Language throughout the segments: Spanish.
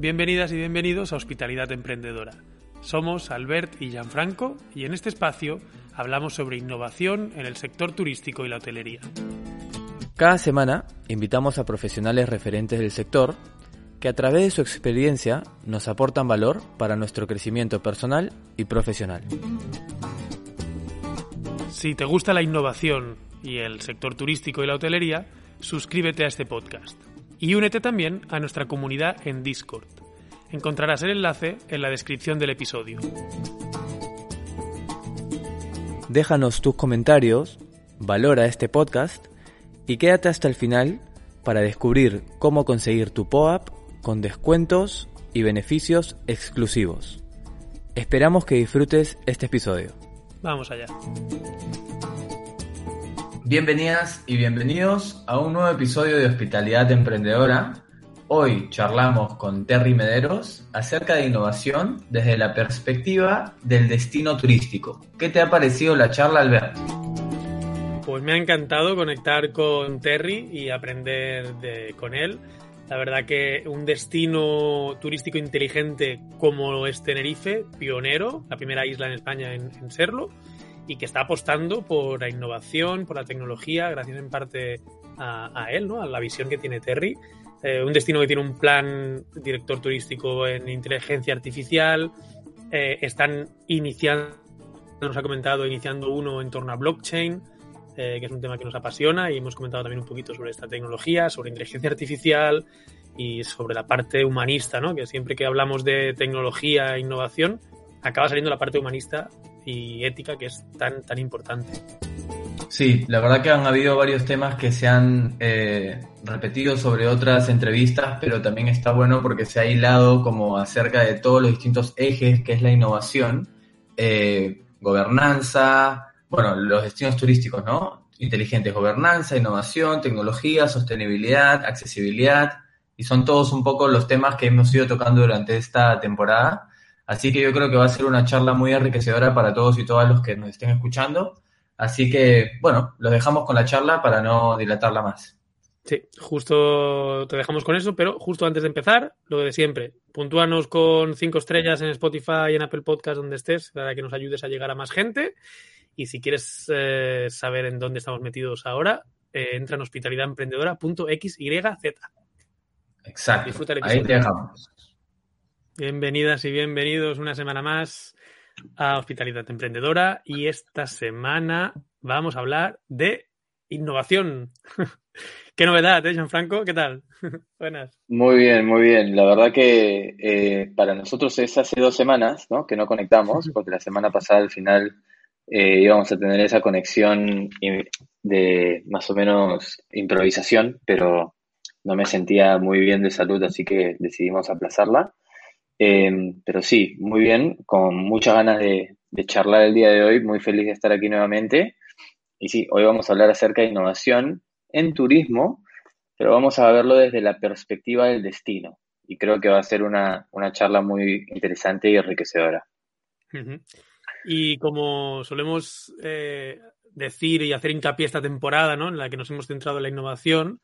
Bienvenidas y bienvenidos a Hospitalidad Emprendedora. Somos Albert y Gianfranco y en este espacio hablamos sobre innovación en el sector turístico y la hotelería. Cada semana invitamos a profesionales referentes del sector que a través de su experiencia nos aportan valor para nuestro crecimiento personal y profesional. Si te gusta la innovación y el sector turístico y la hotelería, suscríbete a este podcast y únete también a nuestra comunidad en Discord. Encontrarás el enlace en la descripción del episodio. Déjanos tus comentarios, valora este podcast y quédate hasta el final para descubrir cómo conseguir tu POAP con descuentos y beneficios exclusivos. Esperamos que disfrutes este episodio. Vamos allá. Bienvenidas y bienvenidos a un nuevo episodio de Hospitalidad Emprendedora. Hoy charlamos con Terry Mederos acerca de innovación desde la perspectiva del destino turístico. ¿Qué te ha parecido la charla, Albert? Pues me ha encantado conectar con Terry y aprender de, con él. La verdad que un destino turístico inteligente como es Tenerife, pionero, la primera isla en España en serlo, y que está apostando por la innovación, por la tecnología, gracias en parte a, a él, ¿no? a la visión que tiene Terry. Eh, un destino que tiene un plan director turístico en inteligencia artificial. Eh, están iniciando, nos ha comentado, iniciando uno en torno a blockchain, eh, que es un tema que nos apasiona y hemos comentado también un poquito sobre esta tecnología, sobre inteligencia artificial y sobre la parte humanista, ¿no? que siempre que hablamos de tecnología e innovación, acaba saliendo la parte humanista y ética que es tan, tan importante. Sí, la verdad que han habido varios temas que se han eh, repetido sobre otras entrevistas, pero también está bueno porque se ha hilado como acerca de todos los distintos ejes que es la innovación, eh, gobernanza, bueno, los destinos turísticos, ¿no? Inteligentes, gobernanza, innovación, tecnología, sostenibilidad, accesibilidad, y son todos un poco los temas que hemos ido tocando durante esta temporada. Así que yo creo que va a ser una charla muy enriquecedora para todos y todas los que nos estén escuchando. Así que, bueno, los dejamos con la charla para no dilatarla más. Sí, justo te dejamos con eso, pero justo antes de empezar, lo de siempre, puntúanos con cinco estrellas en Spotify y en Apple Podcast donde estés, para que nos ayudes a llegar a más gente. Y si quieres eh, saber en dónde estamos metidos ahora, eh, entra en hospitalidademprendedora.xyz. Exacto. Ahí te dejamos. Bienvenidas y bienvenidos una semana más a Hospitalidad Emprendedora y esta semana vamos a hablar de innovación. Qué novedad, ¿eh, Gianfranco? ¿Qué tal? Buenas. Muy bien, muy bien. La verdad que eh, para nosotros es hace dos semanas ¿no? que no conectamos, porque la semana pasada al final eh, íbamos a tener esa conexión de más o menos improvisación, pero no me sentía muy bien de salud, así que decidimos aplazarla. Eh, pero sí, muy bien, con muchas ganas de, charlar el día de hoy, muy feliz de estar aquí nuevamente. Y sí, hoy vamos a hablar acerca de innovación en turismo, pero vamos a verlo desde la perspectiva del destino. Y creo que va a ser una, una charla muy interesante y enriquecedora. Y como solemos eh, decir y hacer hincapié esta temporada, ¿no? En la que nos hemos centrado en la innovación,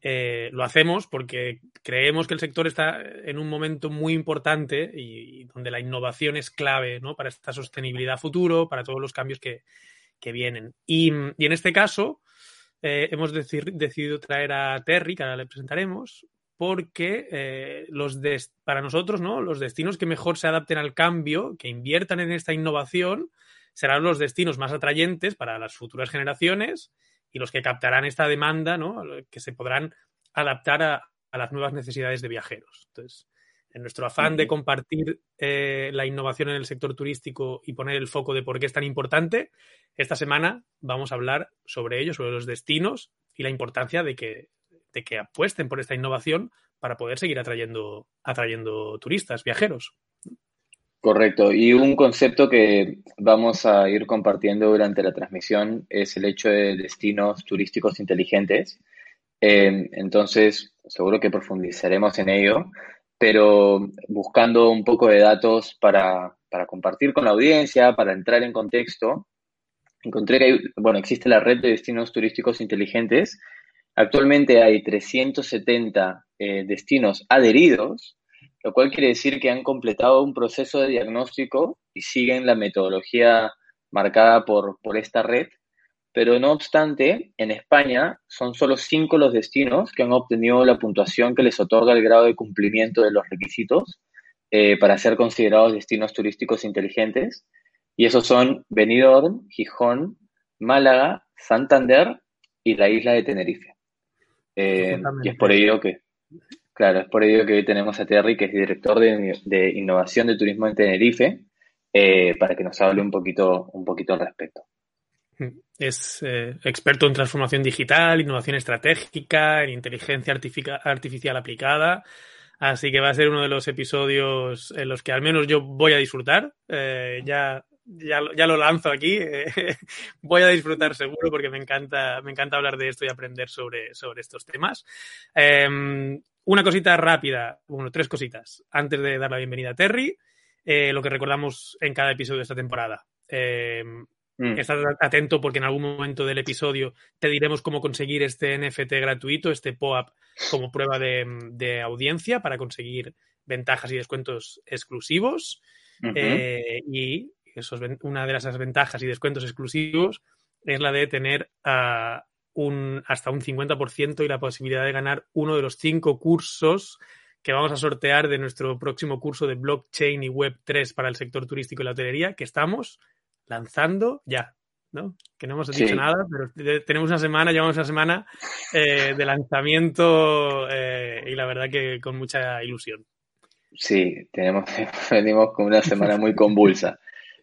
eh, lo hacemos porque creemos que el sector está en un momento muy importante y, donde la innovación es clave ¿no? para esta sostenibilidad futuro, para todos los cambios que, que vienen. Y, y, en este caso, eh, hemos decidido traer a Terry, que ahora le presentaremos, porque eh, los para nosotros, ¿no? Los destinos que mejor se adapten al cambio, que inviertan en esta innovación, serán los destinos más atrayentes para las futuras generaciones y los que captarán esta demanda, ¿no? Que se podrán adaptar a, a las nuevas necesidades de viajeros. Entonces, En nuestro afán de compartir eh, la innovación en el sector turístico y poner el foco de por qué es tan importante, esta semana vamos a hablar sobre ello, sobre los destinos y la importancia de que, de que apuesten por esta innovación para poder seguir atrayendo, atrayendo turistas, viajeros. Correcto. Y un concepto que vamos a ir compartiendo durante la transmisión es el hecho de destinos turísticos inteligentes. Eh, entonces, seguro que profundizaremos en ello, pero buscando un poco de datos para, para compartir con la audiencia, para entrar en contexto, encontré que, bueno, existe la red de destinos turísticos inteligentes. Actualmente hay 370 eh, destinos adheridos, lo cual quiere decir que han completado un proceso de diagnóstico y siguen la metodología marcada por, por esta red. Pero no obstante, en España son solo cinco los destinos que han obtenido la puntuación que les otorga el grado de cumplimiento de los requisitos eh, para ser considerados destinos turísticos inteligentes. Y esos son Benidorm, Gijón, Málaga, Santander y la isla de Tenerife. Eh, y es por ello que, claro, es por ello que hoy tenemos a Terry, que es director de, innovación de turismo en Tenerife, eh, para que nos hable un poquito, un poquito al respecto. Es eh, experto en transformación digital, innovación estratégica, en inteligencia artificial aplicada. Así que va a ser uno de los episodios en los que al menos yo voy a disfrutar. ya ya, ya lo lanzo aquí. Eh, voy a disfrutar seguro porque me encanta, me encanta hablar de esto y aprender sobre, sobre estos temas. Una cosita rápida, bueno, tres cositas, antes de dar la bienvenida a Terry, eh, lo que recordamos en cada episodio de esta temporada. Eh, mm. Estás atento porque en algún momento del episodio te diremos cómo conseguir este NFT gratuito, este POAP como prueba de, de audiencia para conseguir ventajas y descuentos exclusivos. y una de esas ventajas y descuentos exclusivos es la de tener ah, un, hasta un 50% y la posibilidad de ganar uno de los cinco cursos que vamos a sortear de nuestro próximo curso de blockchain y web 3 para el sector turístico y la hotelería que estamos lanzando ya. ¿no? Que no hemos dicho nada, pero tenemos una semana, llevamos una semana eh, de lanzamiento eh, y la verdad que con mucha ilusión. Sí, tenemos, venimos con una semana muy convulsa.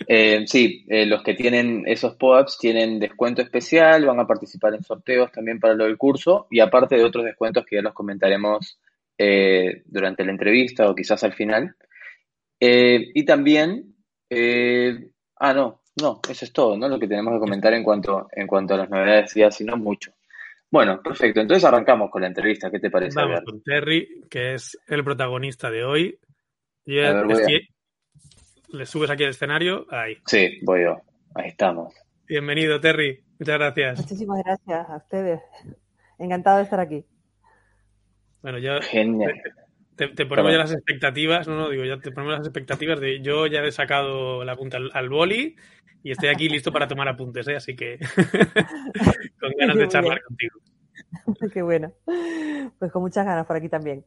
Eh, sí, eh, los que tienen esos POAPs tienen descuento especial, van a participar en sorteos también para lo del curso y aparte de otros descuentos que ya los comentaremos eh, durante la entrevista o quizás al final. y también, ah, no, no, eso es todo, ¿no? Lo que tenemos que comentar en cuanto, en cuanto a las novedades, ya, si no mucho. Bueno, perfecto. Entonces arrancamos con la entrevista. ¿Qué te parece? Vamos con Terry, que es el protagonista de hoy. Le subes aquí al escenario. Ahí. Sí, voy yo. Ahí estamos. Bienvenido, Terry. Muchas gracias. Muchísimas gracias a ustedes. Encantado de estar aquí. Bueno, yo. Genial. Te, ponemos ya las expectativas, no, no, digo, ya te ponemos las expectativas de yo ya he sacado la punta al, boli y estoy aquí listo para tomar apuntes, ¿eh? así que con ganas de charlar contigo. Qué bueno. Pues con muchas ganas por aquí también.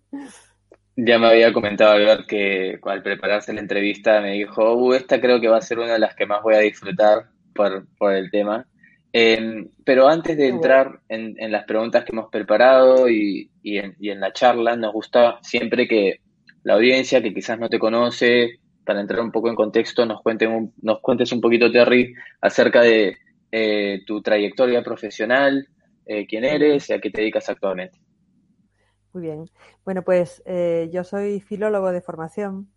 Ya me había comentado Albert que al prepararse la entrevista me dijo, uh, esta creo que va a ser una de las que más voy a disfrutar por, el tema. Em, pero antes de entrar en, las preguntas que hemos preparado y, en, la charla, nos gusta siempre que la audiencia que quizás no te conoce, para entrar un poco en contexto, nos, cuenten nos cuentes un poquito, Terry, acerca de eh, tu trayectoria profesional, eh, quién eres y a qué te dedicas actualmente. Muy bien. Bueno, pues eh, yo soy filólogo de formación.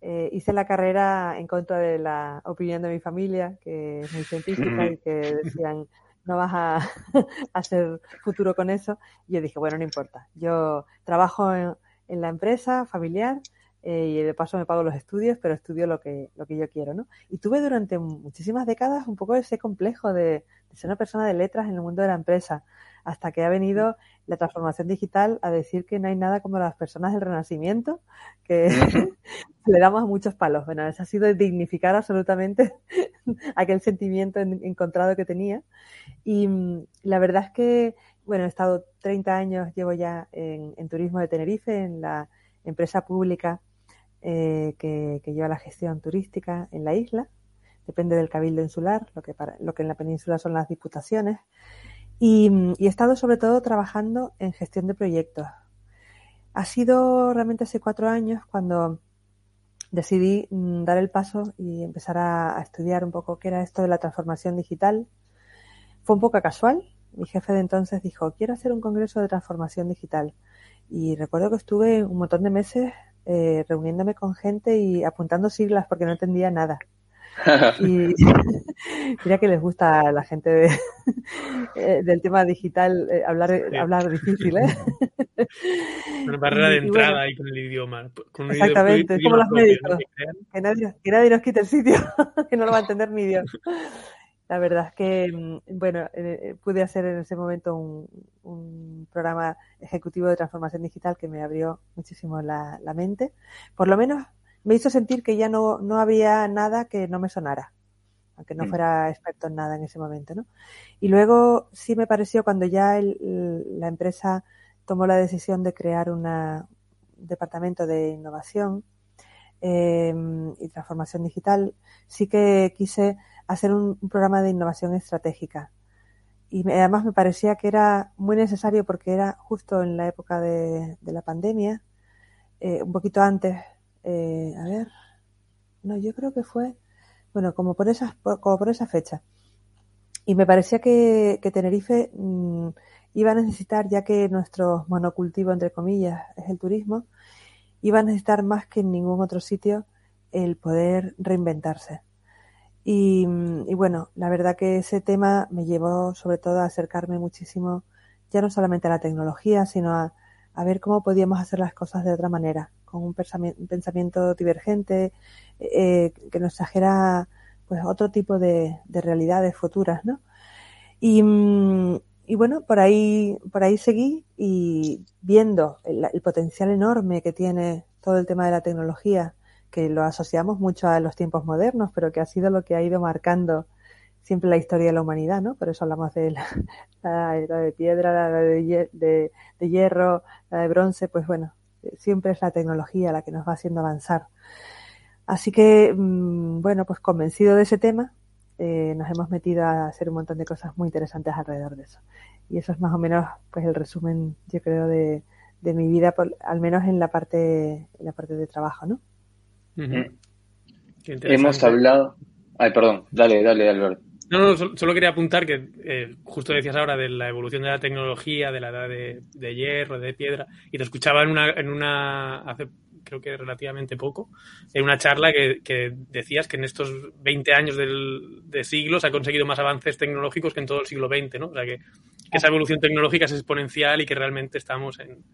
Eh, hice la carrera en contra de la opinión de mi familia, que es muy científica y que decían, no vas a hacer futuro con eso. Y yo dije, bueno, no importa. Yo trabajo en, la empresa familiar eh, y de paso me pago los estudios, pero estudio lo que, lo que yo quiero, ¿no? Y tuve durante muchísimas décadas un poco ese complejo de, de ser una persona de letras en el mundo de la empresa, hasta que ha venido la transformación digital a decir que no hay nada como las personas del Renacimiento, que le damos muchos palos. Bueno, eso ha sido dignificar absolutamente aquel sentimiento encontrado que tenía. Y mm, la verdad es que, bueno, he estado 30 años, llevo ya en, turismo de Tenerife, en la empresa pública eh, que, lleva la gestión turística en la isla. Depende del cabildo insular, lo que, para, lo que en la península son las diputaciones. Y, he estado sobre todo trabajando en gestión de proyectos. ha sido realmente hace cuatro años cuando decidí mm, dar el paso y empezar a, a, estudiar un poco qué era esto de la transformación digital. Fue un poco casual. Mi jefe de entonces dijo, quiero hacer un congreso de transformación digital. Y recuerdo que estuve un montón de meses eh, reuniéndome con gente y apuntando siglas porque no entendía nada. y mira que les gusta a la gente de, eh, del tema digital eh, hablar, hablar difícil, ¿eh? Una barrera de entrada bueno, ahí con el idioma. Con exactamente, es como los médicos. Que nadie, que nadie nos quite el sitio, que no lo va a entender ni Dios. La verdad es que, mm, bueno, eh, pude hacer en ese momento un, un, programa ejecutivo de transformación digital que me abrió muchísimo la, la, mente. Por lo menos me hizo sentir que ya no, no había nada que no me sonara, aunque no fuera experto en nada en ese momento, ¿no? Y luego sí me pareció cuando ya el, la empresa tomó la decisión de crear una, un departamento de innovación eh, y transformación digital, sí que quise hacer un, un, programa de innovación estratégica. Y me, además me parecía que era muy necesario porque era justo en la época de, de la pandemia, eh, un poquito antes, eh, a ver, no, yo creo que fue, bueno, como por esas, como por esa fecha. Y me parecía que, Tenerife mmm, iba a necesitar, ya que nuestro monocultivo, entre comillas, es el turismo, iba a necesitar más que en ningún otro sitio el poder reinventarse. Y, y, bueno, la verdad que ese tema me llevó sobre todo a acercarme muchísimo, ya no solamente a la tecnología, sino a, a ver cómo podíamos hacer las cosas de otra manera, con un pensamiento, divergente, eh, que nos trajera pues otro tipo de, de realidades futuras, ¿no? Y, y, bueno, por ahí, por ahí seguí y viendo el potencial enorme que tiene todo el tema de la tecnología, que lo asociamos mucho a los tiempos modernos, pero que ha sido lo que ha ido marcando siempre la historia de la humanidad, ¿no? Por eso hablamos de la, la era de piedra, la de, de, de, hierro, la de bronce, pues bueno, siempre es la tecnología la que nos va haciendo avanzar. Así que, mmm, bueno, pues convencido de ese tema, eh, nos hemos metido a hacer un montón de cosas muy interesantes alrededor de eso. Y eso es más o menos, pues, el resumen, yo creo, de, de mi vida, por, al menos en la parte, en la parte de trabajo, ¿no? Uh -huh. Hemos hablado. Ay, perdón, dale, dale, Alberto. No, no, solo, quería apuntar que eh, justo decías ahora de la evolución de la tecnología, de la edad de, hierro, de piedra, y te escuchaba en una, en una hace creo que relativamente poco, en una charla que, que decías que en estos 20 años del, de siglo se ha conseguido más avances tecnológicos que en todo el siglo XX, ¿no? O sea, que, esa evolución tecnológica es exponencial y que realmente estamos, en,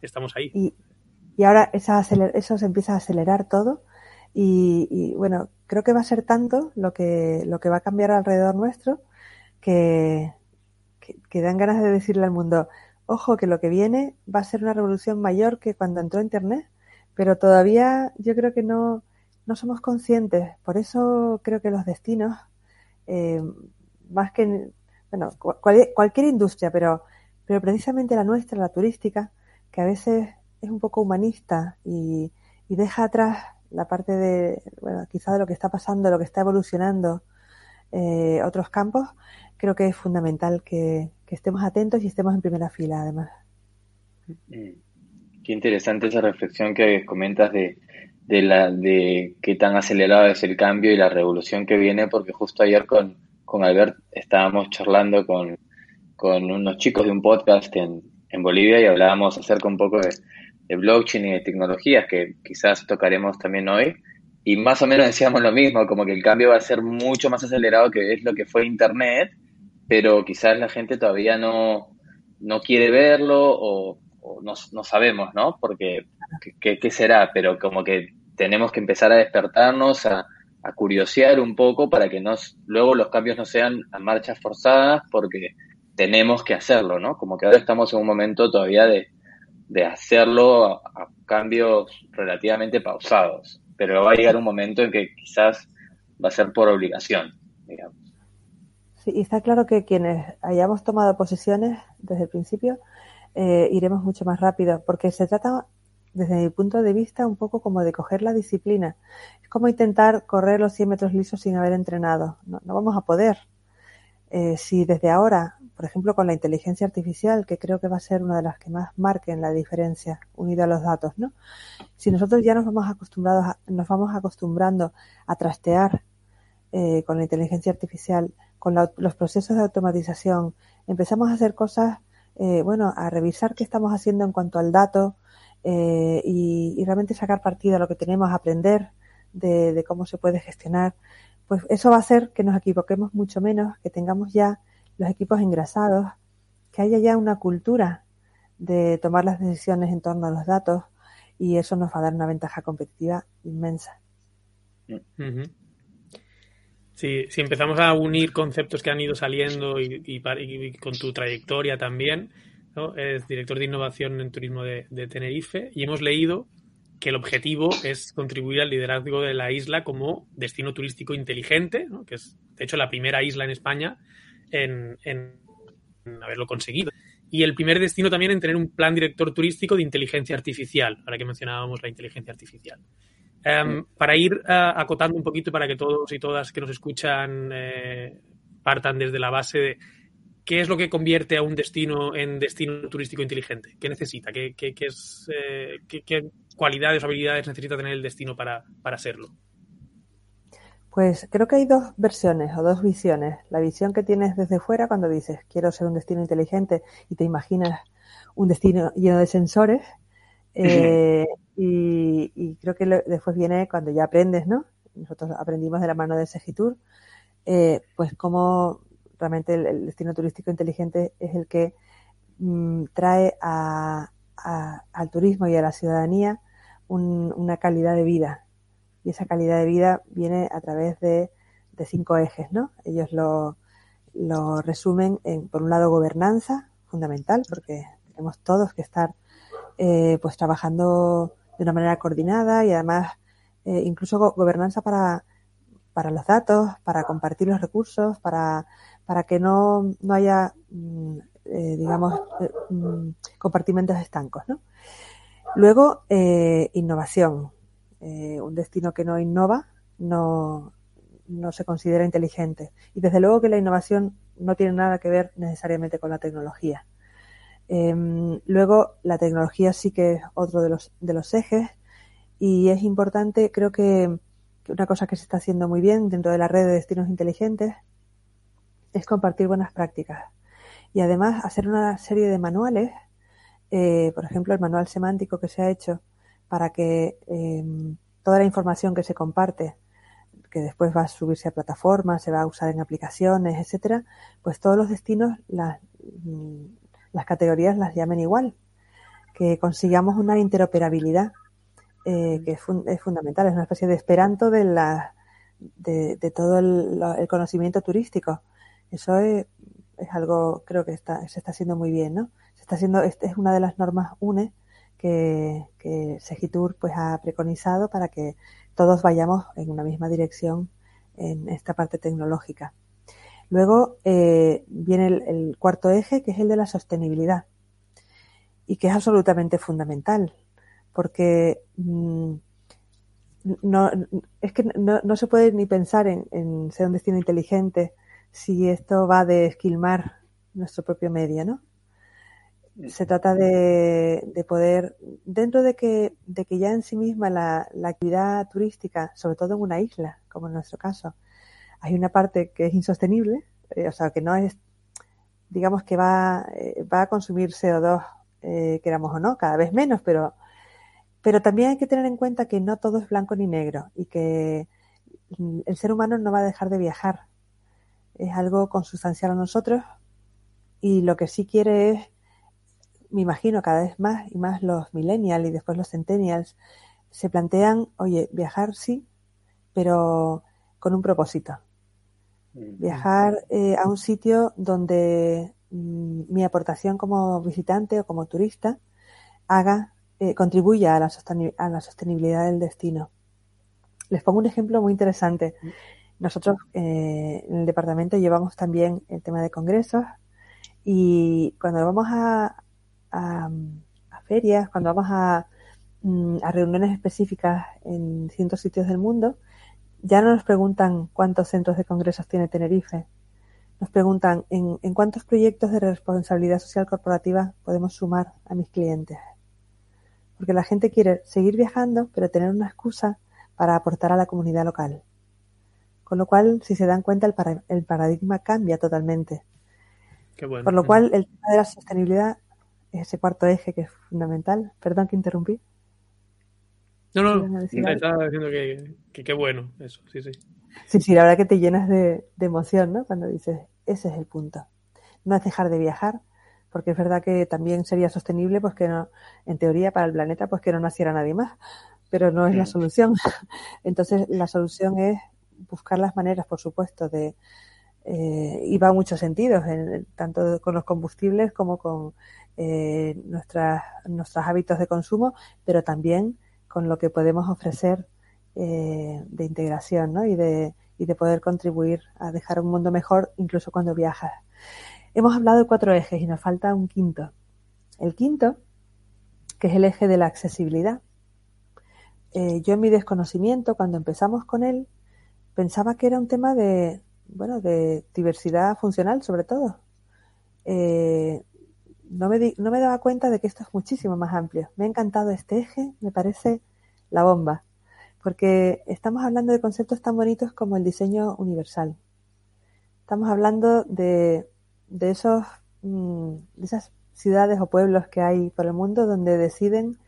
estamos ahí. Y, ahora eso se empieza a acelerar todo y, bueno, creo que va a ser tanto lo que, lo que va a cambiar alrededor nuestro que, que, dan ganas de decirle al mundo, ojo, que lo que viene va a ser una revolución mayor que cuando entró Internet, pero todavía yo creo que no, no somos conscientes. Por eso creo que los destinos, eh, más que, bueno, cual, cualquier industria, pero, pero precisamente la nuestra, la turística, que a veces es un poco humanista y, y deja atrás la parte de, bueno, quizá de lo que está pasando, lo que está evolucionando eh, otros campos, creo que es fundamental que, que, estemos atentos y estemos en primera fila, además. Qué interesante esa reflexión que comentas de, de, la, de qué tan acelerado es el cambio y la revolución que viene, porque justo ayer con, con Albert estábamos charlando con, con unos chicos de un podcast en, en Bolivia y hablábamos acerca un poco de, de blockchain y de tecnologías que quizás tocaremos también hoy. Y más o menos decíamos lo mismo, como que el cambio va a ser mucho más acelerado que es lo que fue Internet, pero quizás la gente todavía no, no quiere verlo o, no, no, sabemos, ¿no? Porque, ¿qué, ¿qué, será? Pero como que tenemos que empezar a despertarnos, a, a curiosear un poco para que nos, luego los cambios no sean a marchas forzadas, porque tenemos que hacerlo, ¿no? Como que ahora estamos en un momento todavía de, de hacerlo a, cambios relativamente pausados, pero va a llegar un momento en que quizás va a ser por obligación, digamos. Sí, y está claro que quienes hayamos tomado posiciones desde el principio eh, iremos mucho más rápido, porque se trata, desde mi punto de vista, un poco como de coger la disciplina. Es como intentar correr los 100 metros lisos sin haber entrenado. No, no vamos a poder. Eh, si desde ahora por ejemplo, con la inteligencia artificial, que creo que va a ser una de las que más marquen la diferencia unida a los datos, ¿no? Si nosotros ya nos vamos acostumbrados, nos vamos acostumbrando a trastear eh, con la inteligencia artificial, con los procesos de automatización, empezamos a hacer cosas, eh, bueno, a revisar qué estamos haciendo en cuanto al dato eh, y, realmente sacar partido a lo que tenemos, aprender de, de cómo se puede gestionar, pues eso va a hacer que nos equivoquemos mucho menos, que tengamos ya los equipos engrasados, que haya ya una cultura de tomar las decisiones en torno a los datos y eso nos va a dar una ventaja competitiva inmensa. Sí, si empezamos a unir conceptos que han ido saliendo y, con tu trayectoria también, es director de innovación en turismo de, Tenerife y hemos leído que el objetivo es contribuir al liderazgo de la isla como destino turístico inteligente, que es de hecho la primera isla en España en, haberlo conseguido. Y el primer destino también en tener un plan director turístico de inteligencia artificial, ahora que mencionábamos la inteligencia artificial. Em, para ir eh, acotando un poquito para que todos y todas que nos escuchan eh, partan desde la base de qué es lo que convierte a un destino en destino turístico inteligente, qué necesita, qué, qué, es, eh, qué, cualidades o habilidades necesita tener el destino para, para serlo. Pues creo que hay dos versiones o dos visiones. La visión que tienes desde fuera cuando dices quiero ser un destino inteligente y te imaginas un destino lleno de sensores. Eh, y, creo que después viene cuando ya aprendes, ¿no? Nosotros aprendimos de la mano de Segitur, eh, pues cómo realmente el, destino turístico inteligente es el que mm, trae a, al turismo y a la ciudadanía una calidad de vida y esa calidad de vida viene a través de, cinco ejes, ¿no? Ellos lo, resumen en, por un lado, gobernanza, fundamental, porque tenemos todos que estar eh, pues trabajando de una manera coordinada y además eh, incluso gobernanza para, para los datos, para compartir los recursos, para, para que no, no haya, mm, eh, digamos, mm, compartimentos estancos, ¿no? Luego, innovación. Eh, un destino que no innova no, no se considera inteligente. Y desde luego que la innovación no tiene nada que ver necesariamente con la tecnología. Em, luego, la tecnología sí que es otro de los, de los ejes y es importante, creo que, una cosa que se está haciendo muy bien dentro de la red de destinos inteligentes es compartir buenas prácticas y además hacer una serie de manuales, eh, por ejemplo, el manual semántico que se ha hecho para que em, toda la información que se comparte, que después va a subirse a plataformas, se va a usar en aplicaciones, etcétera, pues todos los destinos, las, mm, las categorías las llamen igual, que consigamos una interoperabilidad eh, que es, es, fundamental, es una especie de esperanto de, la, de, de todo el, el, conocimiento turístico. Eso es, es, algo, creo que está, se está haciendo muy bien, ¿no? Se está haciendo, es una de las normas UNE que, que Segitur pues ha preconizado para que todos vayamos en una misma dirección en esta parte tecnológica. Luego eh, viene el, cuarto eje, que es el de la sostenibilidad, y que es absolutamente fundamental, porque mm, no, es que no, se puede ni pensar en, en, ser un destino inteligente si esto va de esquilmar nuestro propio medio, ¿no? Se trata de, de, poder, dentro de que, de que ya en sí misma la, la, actividad turística, sobre todo en una isla, como en nuestro caso, hay una parte que es insostenible, eh, o sea, que no es, digamos que va, eh, va a consumir CO2, eh, queramos o no, cada vez menos, pero, pero también hay que tener en cuenta que no todo es blanco ni negro y que el ser humano no va a dejar de viajar. Es algo consustancial a nosotros y lo que sí quiere es me imagino cada vez más y más los millennials y después los centennials se plantean, oye, viajar sí, pero con un propósito. Viajar eh, a un sitio donde mm, mi aportación como visitante o como turista haga, eh, contribuya a la, a la sostenibilidad del destino. Les pongo un ejemplo muy interesante. Nosotros eh, en el departamento llevamos también el tema de congresos y cuando vamos a, a, ferias, cuando vamos a, mm, a reuniones específicas en distintos sitios del mundo, ya no nos preguntan cuántos centros de congresos tiene Tenerife. nos preguntan ¿en, ¿en, cuántos proyectos de responsabilidad social corporativa podemos sumar a mis clientes? Porque la gente quiere seguir viajando, pero tener una excusa para aportar a la comunidad local. Con lo cual, si se dan cuenta, el, para, el paradigma cambia totalmente. Qué bueno. Por lo cual, el tema de la sostenibilidad ese cuarto eje que es fundamental. Perdón que interrumpí. No, no, estaba diciendo que, que, que, bueno, eso, sí, sí. Sí, sí, la verdad que te llenas de, de, emoción, ¿no? Cuando dices, ese es el punto. No es dejar de viajar, porque es verdad que también sería sostenible, pues que no, en teoría para el planeta, pues que no naciera nadie más, pero no es la solución. Entonces, la solución es buscar las maneras, por supuesto, de, eh, y va en muchos sentidos, en, tanto con los combustibles como con eh, nuestras, nuestros hábitos de consumo, pero también con lo que podemos ofrecer eh, de integración ¿no? y, de, y de poder contribuir a dejar un mundo mejor incluso cuando viajas. Hemos hablado de cuatro ejes y nos falta un quinto. El quinto, que es el eje de la accesibilidad. Eh, yo en mi desconocimiento, cuando empezamos con él, pensaba que era un tema de, bueno, de diversidad funcional sobre todo. No, me di, no me daba cuenta de que esto es muchísimo más amplio. Me ha encantado este eje, me parece la bomba, porque estamos hablando de conceptos tan bonitos como el diseño universal. Estamos hablando de, de, esos, mmm, de esas ciudades o pueblos que hay por el mundo donde deciden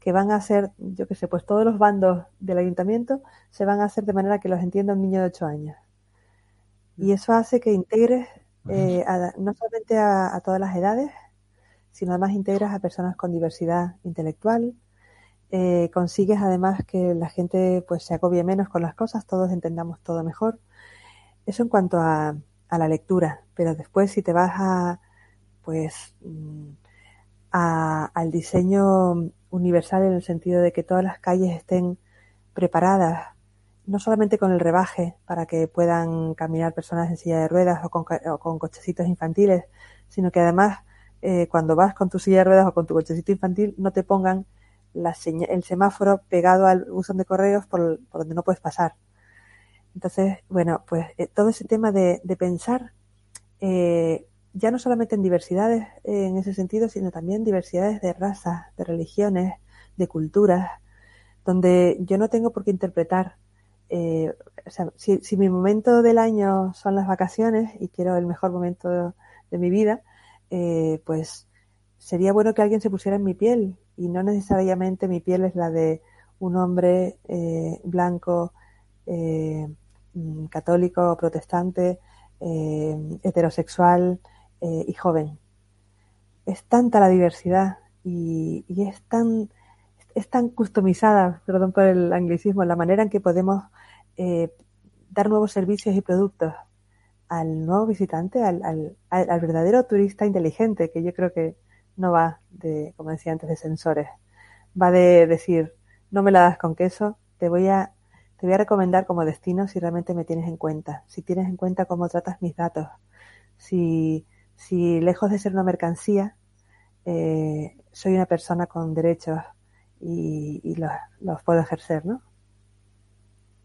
que van a ser, yo qué sé, pues todos los bandos del ayuntamiento se van a hacer de manera que los entienda un niño de 8 años. Y eso hace que integres eh, a, no solamente a, a, todas las edades, sino además integras a personas con diversidad intelectual. Eh, consigues además que la gente pues se agobie menos con las cosas, todos entendamos todo mejor. Eso en cuanto a, a la lectura, pero después si te vas a pues a, al diseño universal en el sentido de que todas las calles estén preparadas no solamente con el rebaje para que puedan caminar personas en silla de ruedas o con, o con cochecitos infantiles, sino que además eh, cuando vas con tu silla de ruedas o con tu cochecito infantil no te pongan el semáforo pegado al buzón de correos por, donde no puedes pasar. Entonces, bueno, pues eh, todo ese tema de, de pensar eh, ya no solamente en diversidades eh, en ese sentido, sino también diversidades de razas, de religiones, de culturas, donde yo no tengo por qué interpretar eh, o sea, si, si, mi momento del año son las vacaciones y quiero el mejor momento de mi vida, eh, pues sería bueno que alguien se pusiera en mi piel y no necesariamente mi piel es la de un hombre eh, blanco, eh, mm, católico, protestante, eh, heterosexual y joven. Es tanta la diversidad y, es tan es tan customizada, perdón por el anglicismo, la manera en que podemos dar nuevos servicios y productos al nuevo visitante, al, al, al, verdadero turista inteligente, que yo creo que no va de, como decía antes, de sensores. Va de decir, no me la das con queso, te voy a, te voy a recomendar como destino si realmente me tienes en cuenta, si tienes en cuenta cómo tratas mis datos, si, si lejos de ser una mercancía, eh, soy una persona con derechos y, y los, los, puedo ejercer, ¿no?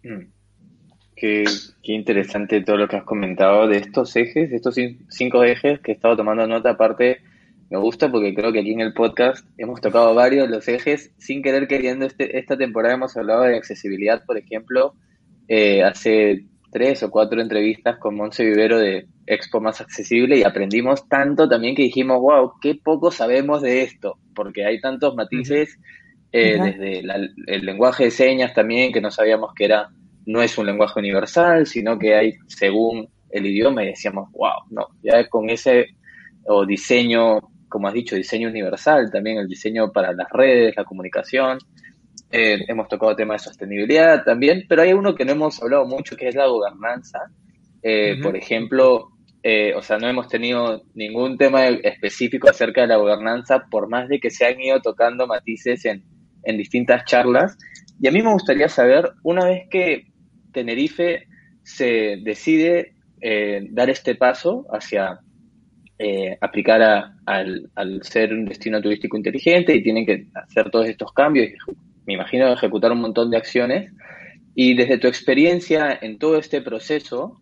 Mm. Qué, qué, interesante todo lo que has comentado de estos ejes, de estos cinco ejes que he estado tomando nota. Aparte, me gusta porque creo que aquí en el podcast hemos tocado varios de los ejes sin querer queriendo. Este, esta temporada hemos hablado de accesibilidad, por ejemplo, eh, hace tres o cuatro entrevistas con Monse Vivero de Expo Más Accesible y aprendimos tanto también que dijimos, wow, qué poco sabemos de esto, porque hay tantos matices, eh, desde la, el lenguaje de señas también, que no sabíamos que era no es un lenguaje universal, sino que hay según el idioma y decíamos, wow, no, ya con ese o diseño, como has dicho, diseño universal, también el diseño para las redes, la comunicación. Eh, hemos tocado temas de sostenibilidad también, pero hay uno que no hemos hablado mucho, que es la gobernanza. Eh, uh -huh. Por ejemplo, eh, o sea, no hemos tenido ningún tema específico acerca de la gobernanza, por más de que se han ido tocando matices en, en distintas charlas. Y a mí me gustaría saber, una vez que Tenerife se decide eh, dar este paso hacia eh, aplicar a, al, al, ser un destino turístico inteligente y tienen que hacer todos estos cambios, me imagino ejecutar un montón de acciones. Y desde tu experiencia en todo este proceso,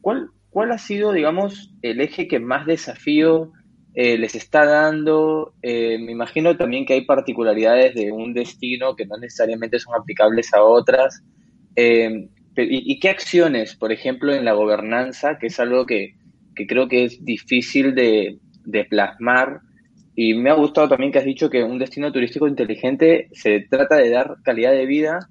¿cuál, ¿cuál ha sido, digamos, el eje que más desafío eh, les está dando? Eh, me imagino también que hay particularidades de un destino que no necesariamente son aplicables a otras. Eh, ¿y, qué acciones, por ejemplo, en la gobernanza, que es algo que, creo que es difícil de, de plasmar? Y me ha gustado también que has dicho que un destino turístico inteligente se trata de dar calidad de vida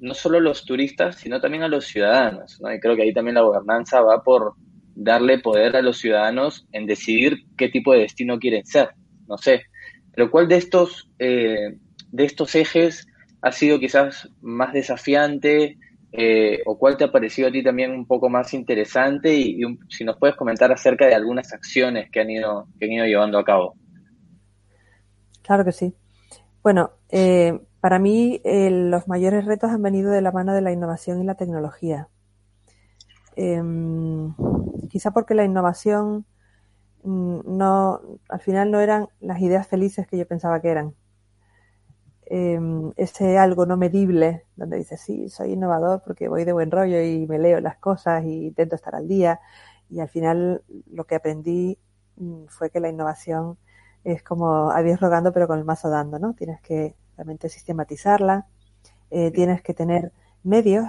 no solo a los turistas, sino también a los ciudadanos. Y creo que ahí también la gobernanza va por darle poder a los ciudadanos en decidir qué tipo de destino quieren ser. No sé. Pero ¿cuál de estos, eh, de estos ejes ha sido quizás más desafiante eh, o cuál te ha parecido a ti también un poco más interesante y, si nos puedes comentar acerca de algunas acciones que han ido, que han ido llevando a cabo. Claro que sí. Bueno, eh, para mí los mayores retos han venido de la mano de la innovación y la tecnología. Em, quizá porque la innovación mm, no, al final no eran las ideas felices que yo pensaba que eran. Em, ese algo no medible, donde dices, sí, soy innovador porque voy de buen rollo y me leo las cosas y intento estar al día. Y al final lo que aprendí mm, fue que la innovación es como a Dios rogando pero con el mazo dando, ¿no? Tienes que realmente sistematizarla, eh, tienes que tener medios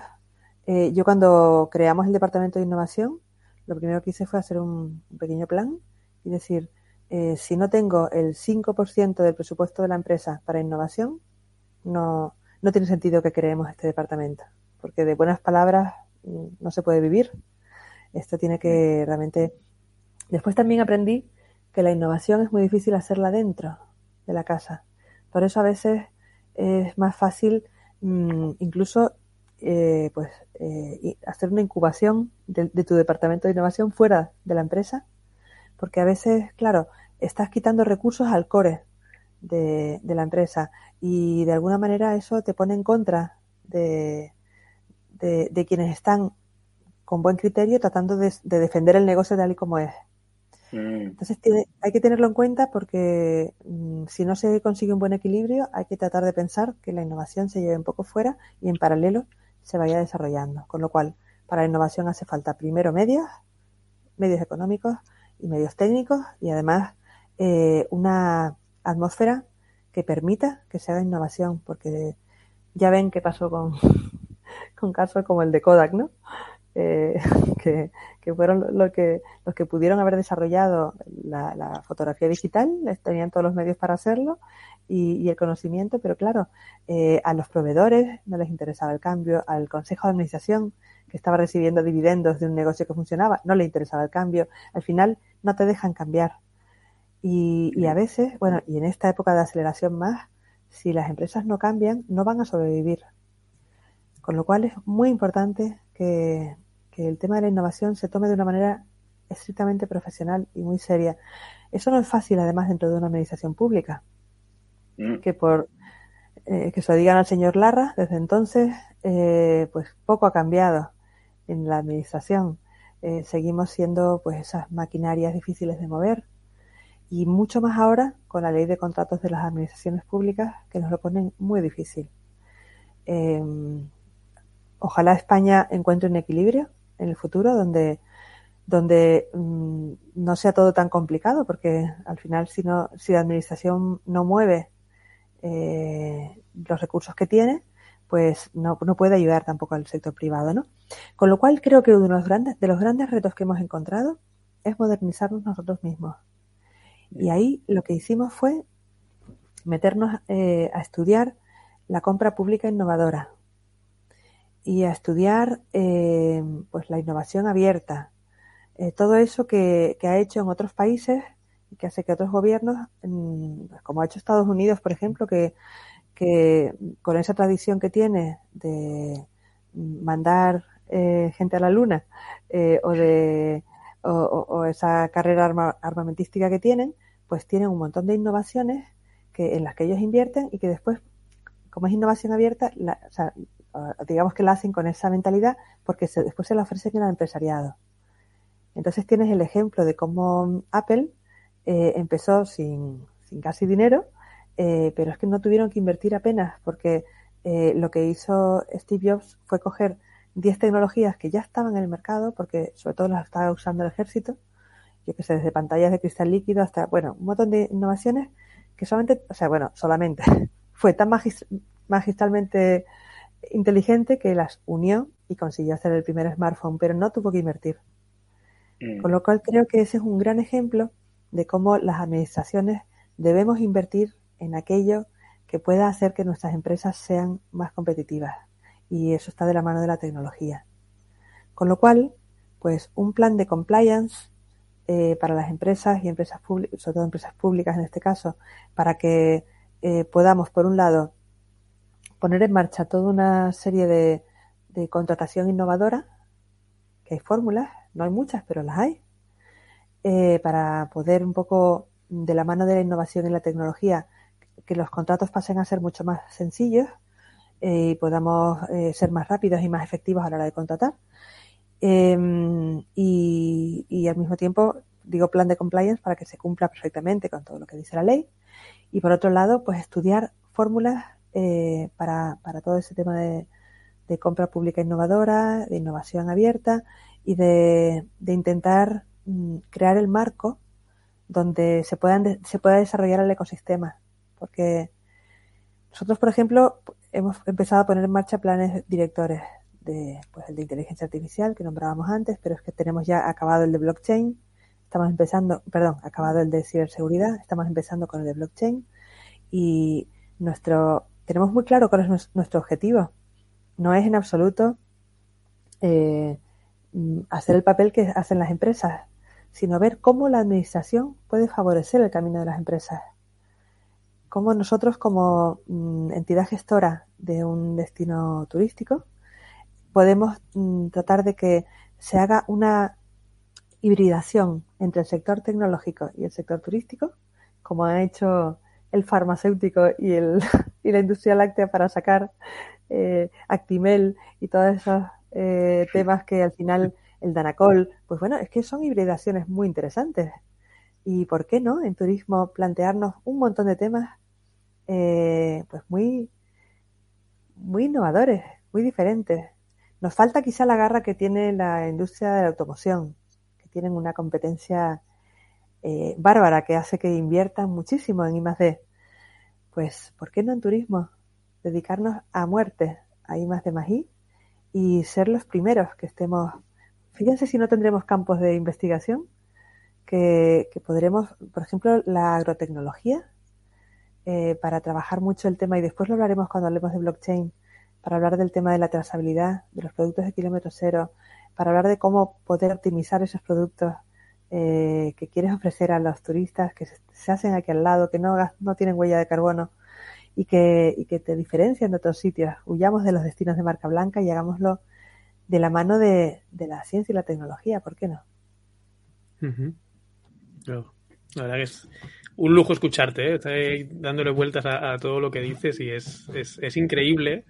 eh, yo cuando creamos el departamento de innovación, lo primero que hice fue hacer un, pequeño plan y decir, eh, si no tengo el 5% del presupuesto de la empresa para innovación, no, no tiene sentido que creemos este departamento, porque de buenas palabras mm, no se puede vivir. Esto tiene que realmente... Después también aprendí que la innovación es muy difícil hacerla dentro de la casa. Por eso a veces es más fácil mm, incluso eh, pues eh, hacer una incubación de, tu departamento de innovación fuera de la empresa, porque a veces, claro, estás quitando recursos al core de, la empresa y de alguna manera eso te pone en contra de, de, quienes están con buen criterio tratando de, defender el negocio tal y como es. Mm. Entonces hay que tenerlo en cuenta porque mm, si no se consigue un buen equilibrio hay que tratar de pensar que la innovación se lleve un poco fuera y en paralelo se vaya desarrollando. Con lo cual, para la innovación hace falta primero medios, medios económicos y medios técnicos y además eh, una atmósfera que permita que se haga innovación, porque ya ven qué pasó con, con casos como el de Kodak, ¿no? Eh, que, fueron los que, los que pudieron haber desarrollado la, la, fotografía digital, tenían todos los medios para hacerlo y, el conocimiento, pero claro, eh, a los proveedores no les interesaba el cambio, al consejo de administración que estaba recibiendo dividendos de un negocio que funcionaba, no le interesaba el cambio, al final no te dejan cambiar. Y, y a veces, bueno, y en esta época de aceleración más, si las empresas no cambian, no van a sobrevivir. Con lo cual es muy importante que, que el tema de la innovación se tome de una manera estrictamente profesional y muy seria. Eso no es fácil, además, dentro de una administración pública. Mm. Que por eh, que se lo digan al señor Larra, desde entonces, eh, pues poco ha cambiado en la administración. Eh, seguimos siendo pues esas maquinarias difíciles de mover y mucho más ahora con la ley de contratos de las administraciones públicas que nos lo ponen muy difícil. ojalá España encuentre un equilibrio en el futuro donde donde mm, no sea todo tan complicado porque al final si no si la administración no mueve eh, los recursos que tiene pues no, no, puede ayudar tampoco al sector privado no con lo cual creo que uno de los grandes de los grandes retos que hemos encontrado es modernizarnos nosotros mismos y ahí lo que hicimos fue meternos eh, a estudiar la compra pública innovadora y a estudiar eh, pues la innovación abierta, eh, todo eso que, ha hecho en otros países y que hace que otros gobiernos, pues, como ha hecho Estados Unidos, por ejemplo, que, que con esa tradición que tiene de mandar eh, gente a la luna o de o, esa carrera armamentística que tienen, pues tienen un montón de innovaciones que en las que ellos invierten y que después, como es innovación abierta, la, sea, digamos que la hacen con esa mentalidad porque después se la ofrecen al empresariado. Entonces tienes el ejemplo de cómo Apple eh, empezó sin, casi dinero, eh, pero es que no tuvieron que invertir apenas porque eh, lo que hizo Steve Jobs fue coger 10 tecnologías que ya estaban en el mercado, porque sobre todo las estaba usando el ejército, yo que sé, desde pantallas de cristal líquido hasta, bueno, un montón de innovaciones que solamente, o sea, bueno, solamente fue tan magistralmente inteligente que las unió y consiguió hacer el primer smartphone, pero no tuvo que invertir. Mm. Con lo cual creo que ese es un gran ejemplo de cómo las administraciones debemos invertir en aquello que pueda hacer que nuestras empresas sean más competitivas. Y eso está de la mano de la tecnología. Con lo cual, pues un plan de compliance eh, para las empresas y empresas públicas, sobre todo empresas públicas en este caso, para que eh, podamos, por un lado, poner en marcha toda una serie de, contratación innovadora, que hay fórmulas, no hay muchas, pero las hay, eh, para poder un poco de la mano de la innovación y la tecnología que los contratos pasen a ser mucho más sencillos eh, y podamos eh, ser más rápidos y más efectivos a la hora de contratar. Em, y, al mismo tiempo, digo plan de compliance para que se cumpla perfectamente con todo lo que dice la ley. Y por otro lado, pues estudiar fórmulas para, para todo ese tema de, compra pública innovadora, de innovación abierta y de, de intentar Mm, crear el marco donde se, puedan se pueda desarrollar el ecosistema. Porque nosotros, por ejemplo, hemos empezado a poner en marcha planes directores de, pues, el de inteligencia artificial que nombrábamos antes, pero es que tenemos ya acabado el de blockchain, estamos empezando, perdón, acabado el de ciberseguridad, estamos empezando con el de blockchain y nuestro, tenemos muy claro cuál es nuestro objetivo. No es en absoluto eh, hacer el papel que hacen las empresas, sino ver cómo la administración puede favorecer el camino de las empresas. Cómo nosotros como mm, entidad gestora de un destino turístico podemos mm, tratar de que se haga una hibridación entre el sector tecnológico y el sector turístico, como ha hecho el farmacéutico y, el, y la industria láctea para sacar eh, Actimel y todos esos eh, temas que al final el Danacol, pues bueno, es que son hibridaciones muy interesantes. Y por qué no, en turismo, plantearnos un montón de temas, eh, pues muy, muy innovadores, muy diferentes. Nos falta quizá la garra que tiene la industria de la automoción, que tienen una competencia eh, bárbara que hace que inviertan muchísimo en I+D. Pues, ¿por qué no en turismo? Dedicarnos a muerte a I+D I y ser los primeros que estemos Fíjense si no tendremos campos de investigación que, podremos, por ejemplo, la agrotecnología, eh, para trabajar mucho el tema, y después lo hablaremos cuando hablemos de blockchain, para hablar del tema de la trazabilidad de los productos de kilómetro cero, para hablar de cómo poder optimizar esos productos eh, que quieres ofrecer a los turistas que se, hacen aquí al lado, que no, no tienen huella de carbono y que, y que te diferencian de otros sitios. Huyamos de los destinos de marca blanca y hagámoslo de la mano de, la ciencia y la tecnología, ¿por qué no? La verdad es un lujo escucharte, ¿eh? Estoy dándole vueltas a, todo lo que dices y es, es, increíble.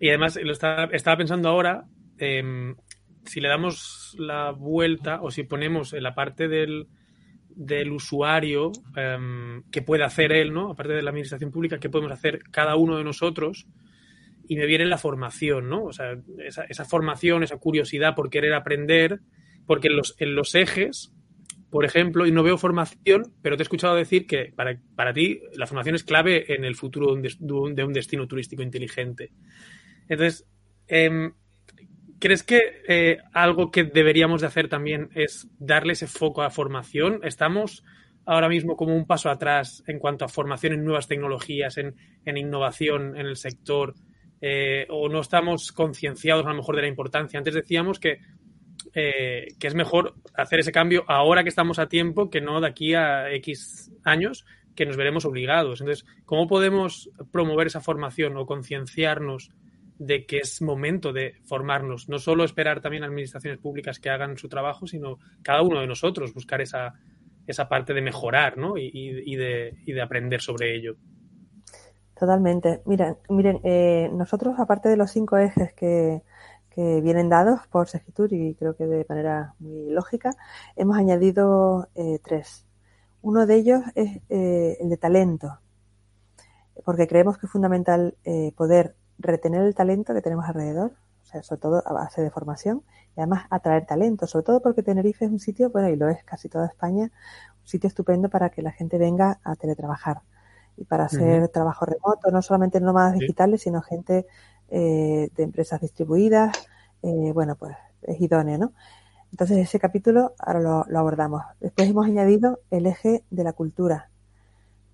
Y además lo estaba, pensando ahora, em, si le damos la vuelta o si ponemos en la parte del, del usuario eh, que puede hacer él, ¿no? Aparte de la administración pública, ¿qué podemos hacer cada uno de nosotros? y me viene la formación, ¿no? O sea, esa, formación, esa curiosidad por querer aprender, porque en los, en los ejes, por ejemplo, y no veo formación, pero te he escuchado decir que para, para ti la formación es clave en el futuro de un, de un destino turístico inteligente. Entonces, em, ¿crees que eh, algo que deberíamos de hacer también es darle ese foco a formación? Estamos ahora mismo como un paso atrás en cuanto a formación en nuevas tecnologías, en, en innovación en el sector eh, o no estamos concienciados a lo mejor de la importancia. Antes decíamos que, eh, que es mejor hacer ese cambio ahora que estamos a tiempo que no de aquí a X años que nos veremos obligados. Entonces, ¿cómo podemos promover esa formación o concienciarnos de que es momento de formarnos? No solo esperar también administraciones públicas que hagan su trabajo, sino cada uno de nosotros buscar esa, esa parte de mejorar ¿no? y, y, de, y de aprender sobre ello. Totalmente. Miren, miren eh, nosotros, aparte de los cinco ejes que, que vienen dados por Segitur y creo que de manera muy lógica, hemos añadido eh, tres. Uno de ellos es eh, el de talento, porque creemos que es fundamental poder retener el talento que tenemos alrededor. O sea, sobre todo a base de formación y además atraer talento, sobre todo porque Tenerife es un sitio, bueno, y lo es casi toda España, un sitio estupendo para que la gente venga a teletrabajar y para hacer trabajo remoto, no solamente nómadas digitales, sino gente eh, de empresas distribuidas, eh, bueno, pues es idóneo, ¿no? Entonces ese capítulo ahora lo, abordamos. Después hemos añadido el eje de la cultura,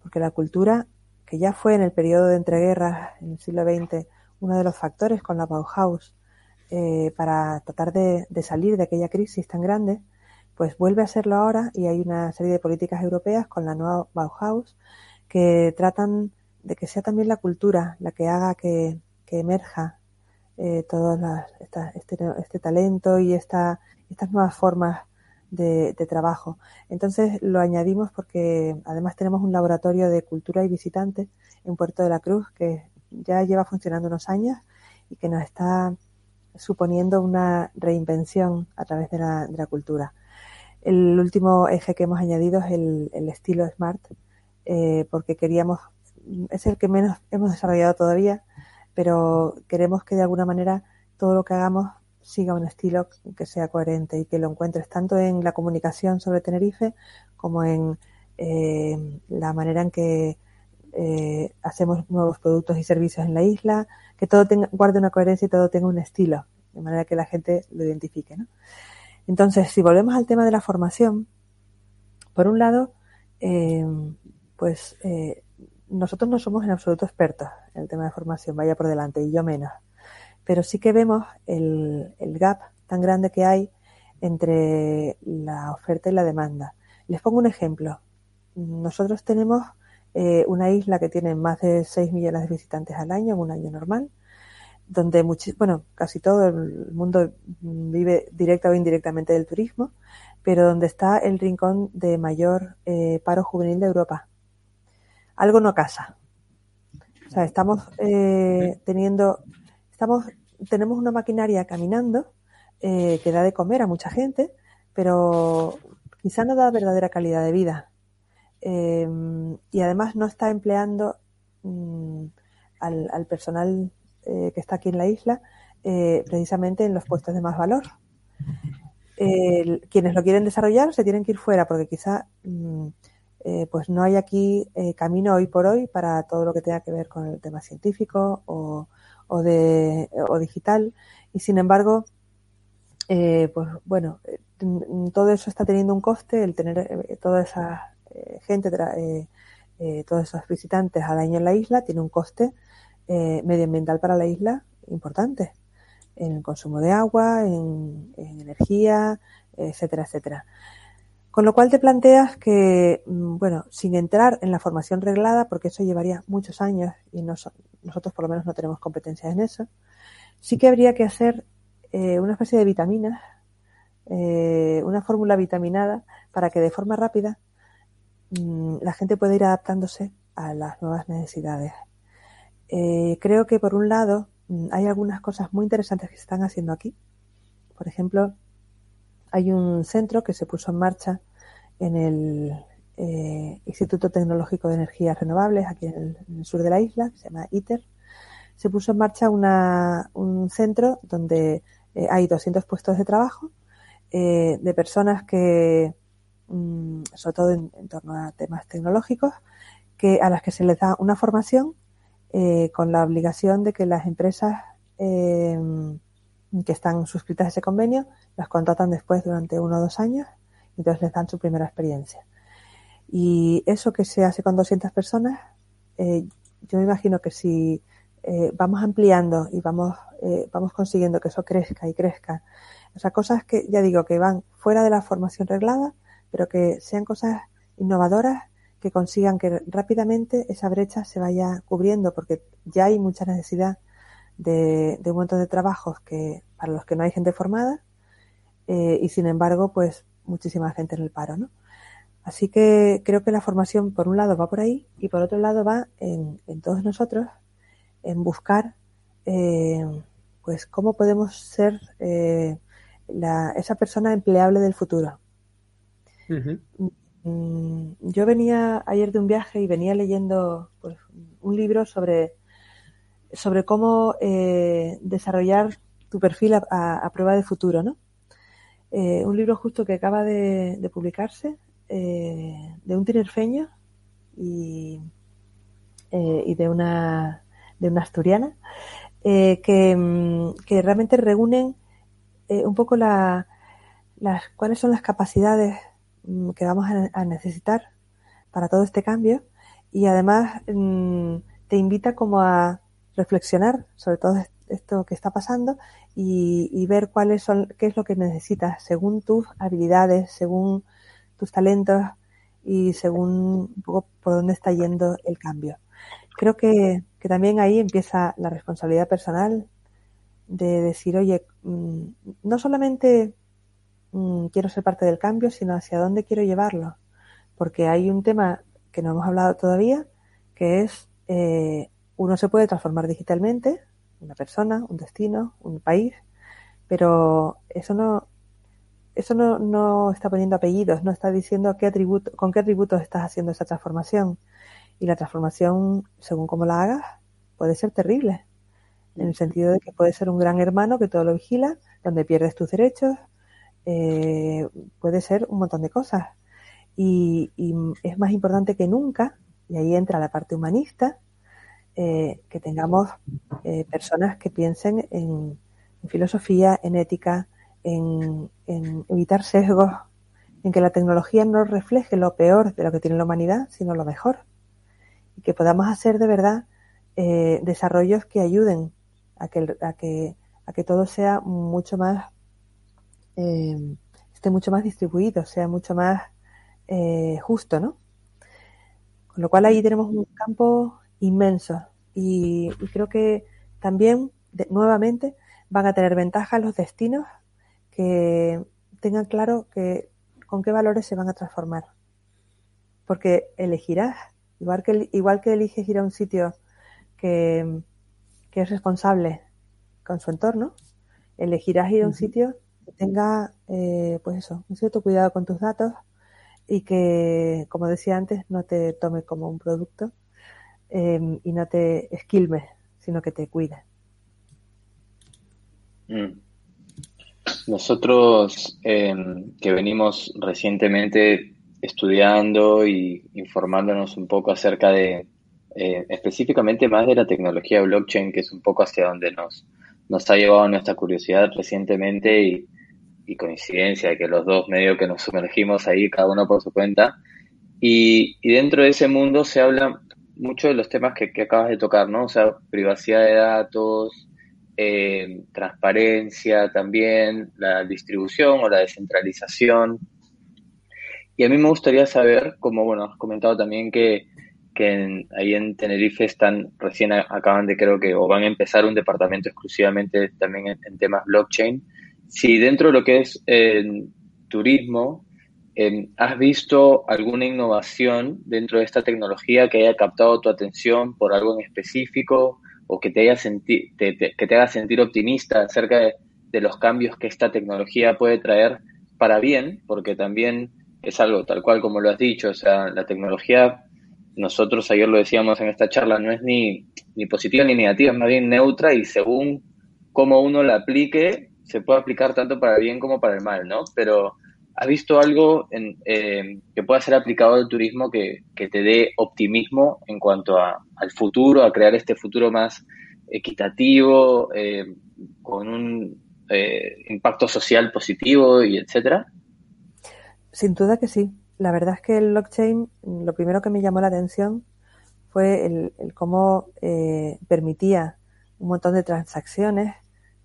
porque la cultura, que ya fue en el periodo de entreguerras, en el siglo XX, uno de los factores con la Bauhaus eh, para tratar de, de, salir de aquella crisis tan grande, pues vuelve a serlo ahora y hay una serie de políticas europeas con la nueva Bauhaus que tratan de que sea también la cultura la que haga que, que emerja eh, todo esta, este, este, talento y esta, estas nuevas formas de, trabajo. Entonces lo añadimos porque además tenemos un laboratorio de cultura y visitantes en Puerto de la Cruz que ya lleva funcionando unos años y que nos está suponiendo una reinvención a través de la, de la cultura. El último eje que hemos añadido es el, el estilo Smart, eh, porque queríamos, es el que menos hemos desarrollado todavía, pero queremos que de alguna manera todo lo que hagamos siga un estilo que sea coherente y que lo encuentres tanto en la comunicación sobre Tenerife como en eh, la manera en que eh, hacemos nuevos productos y servicios en la isla, que todo tenga, guarde una coherencia y todo tenga un estilo, de manera que la gente lo identifique. ¿no? Entonces, si volvemos al tema de la formación, por un lado, eh, pues eh, nosotros no somos en absoluto expertos en el tema de formación, vaya por delante, y yo menos. Pero sí que vemos el, gap tan grande que hay entre la oferta y la demanda. Les pongo un ejemplo. Nosotros tenemos eh, una isla que tiene más de 6 millones de visitantes al año, en un año normal, donde bueno, casi todo el mundo vive directa o indirectamente del turismo, pero donde está el rincón de mayor eh, paro juvenil de Europa. Algo no casa. O sea, estamos eh, teniendo, estamos, tenemos una maquinaria caminando eh, que da de comer a mucha gente, pero quizá no da verdadera calidad de vida. Eh, y además no está empleando mm, al, al, personal eh, que está aquí en la isla eh, precisamente en los puestos de más valor. quienes lo quieren desarrollar se tienen que ir fuera porque quizá mm, eh, pues no hay aquí camino hoy por hoy para todo lo que tenga que ver con el tema científico o, o, de, o digital y sin embargo pues bueno todo eso está teniendo un coste el tener toda esa eh, gente, eh, eh, todos esos visitantes al año en la isla, tiene un coste eh, medioambiental para la isla importante en el consumo de agua, en, en, energía, etcétera, etcétera. Con lo cual te planteas que, mm, bueno, sin entrar en la formación reglada, porque eso llevaría muchos años y no, nosotros por lo menos no tenemos competencias en eso, sí que habría que hacer eh, una especie de vitaminas, eh, una fórmula vitaminada para que de forma rápida Mm, la gente puede ir adaptándose a las nuevas necesidades. Eh, creo que por un lado mm, hay algunas cosas muy interesantes que se están haciendo aquí. Por ejemplo, hay un centro que se puso en marcha en el eh, Instituto Tecnológico de Energías Renovables, aquí en el, sur de la isla, que se llama ITER. Se puso en marcha una, un centro donde eh, hay 200 puestos de trabajo eh, de personas que Mm, sobre todo en, en, torno a temas tecnológicos, que a las que se les da una formación eh, con la obligación de que las empresas que están suscritas a ese convenio las contratan después durante uno o dos años y entonces les dan su primera experiencia. Y eso que se hace con 200 personas, eh, yo me imagino que si eh, vamos ampliando y vamos, eh, vamos consiguiendo que eso crezca y crezca, o sea, cosas que ya digo que van fuera de la formación reglada, pero que sean cosas innovadoras que consigan que rápidamente esa brecha se vaya cubriendo, porque ya hay mucha necesidad de, de un montón de trabajos que para los que no hay gente formada eh, y sin embargo, pues muchísima gente en el paro, ¿no? Así que creo que la formación, por un lado, va por ahí y por otro lado va en, en todos nosotros en buscar, eh, pues, cómo podemos ser eh, la, esa persona empleable del futuro. Uh -huh. Yo venía ayer de un viaje y venía leyendo pues, un libro sobre, sobre cómo eh, desarrollar tu perfil a, prueba de futuro, ¿no? Eh, un libro justo que acaba de, publicarse eh, de un tinerfeño y, de una de una asturiana que, mm, que, realmente reúnen un poco la, las cuáles son las capacidades mm, que vamos a necesitar para todo este cambio y además mm, te invita como a reflexionar sobre todo esto que está pasando y, ver cuáles son, qué es lo que necesitas según tus habilidades, según tus talentos y según un poco por dónde está yendo el cambio. Creo que, que también ahí empieza la responsabilidad personal de decir, oye, mm, no solamente mm, quiero ser parte del cambio, sino hacia dónde quiero llevarlo porque hay un tema que no hemos hablado todavía, que es eh, uno se puede transformar digitalmente, una persona, un destino, un país, pero eso no eso no, no está poniendo apellidos, no está diciendo qué atributo, con qué atributos estás haciendo esa transformación. Y la transformación, según cómo la hagas, puede ser terrible. En el sentido de que puede ser un gran hermano que todo lo vigila, donde pierdes tus derechos, eh, puede ser un montón de cosas y, es más importante que nunca, y ahí entra la parte humanista, eh, que tengamos eh, personas que piensen en, filosofía, en ética, en, evitar sesgos, en que la tecnología no refleje lo peor de lo que tiene la humanidad, sino lo mejor. Y que podamos hacer de verdad eh, desarrollos que ayuden a que, a que, a que todo sea mucho más, esté mucho más distribuido, sea mucho más eh, justo, ¿no? Con lo cual ahí tenemos un campo inmenso y, creo que también, nuevamente, van a tener ventajas los destinos que tengan claro que con qué valores se van a transformar. Porque elegirás, igual que, igual que eliges ir a un sitio que, que es responsable con su entorno, elegirás ir a un sitio que tenga, eh, pues eso, un cierto cuidado con tus datos, y que, como decía antes, no te tome como un producto em, y no te esquilme, sino que te cuide. Mm. Nosotros em, que venimos recientemente estudiando y informándonos un poco acerca de eh, específicamente más de la tecnología blockchain, que es un poco hacia donde nos, nos ha llevado nuestra curiosidad recientemente y, y coincidencia de que los dos medio que nos sumergimos ahí, cada uno por su cuenta. Y, dentro de ese mundo se habla mucho de los temas que, acabas de tocar, ¿no? O sea, privacidad de datos, eh, transparencia también, la distribución o la descentralización. Y a mí me gustaría saber, como bueno, has comentado también que, que ahí en Tenerife están, recién acaban de creo que, o van a empezar un departamento exclusivamente también en temas blockchain. Si dentro de lo que es eh, turismo, eh, ¿has visto alguna innovación dentro de esta tecnología que haya captado tu atención por algo en específico o que te, haya que te haga sentir optimista acerca de, los cambios que esta tecnología puede traer para bien? Porque también es algo tal cual como lo has dicho, o sea, la tecnología, nosotros ayer lo decíamos en esta charla, no es ni, ni positiva ni negativa, es más bien neutra y según cómo uno la aplique, se puede aplicar tanto para el bien como para el mal, ¿no? Pero ¿has visto algo en, eh, que pueda ser aplicado al turismo que, te dé optimismo en cuanto al futuro, a crear este futuro más equitativo, eh, con un eh, impacto social positivo y etcétera? Sin duda que sí. La verdad es que el blockchain, lo primero que me llamó la atención fue el, el cómo permitía un montón de transacciones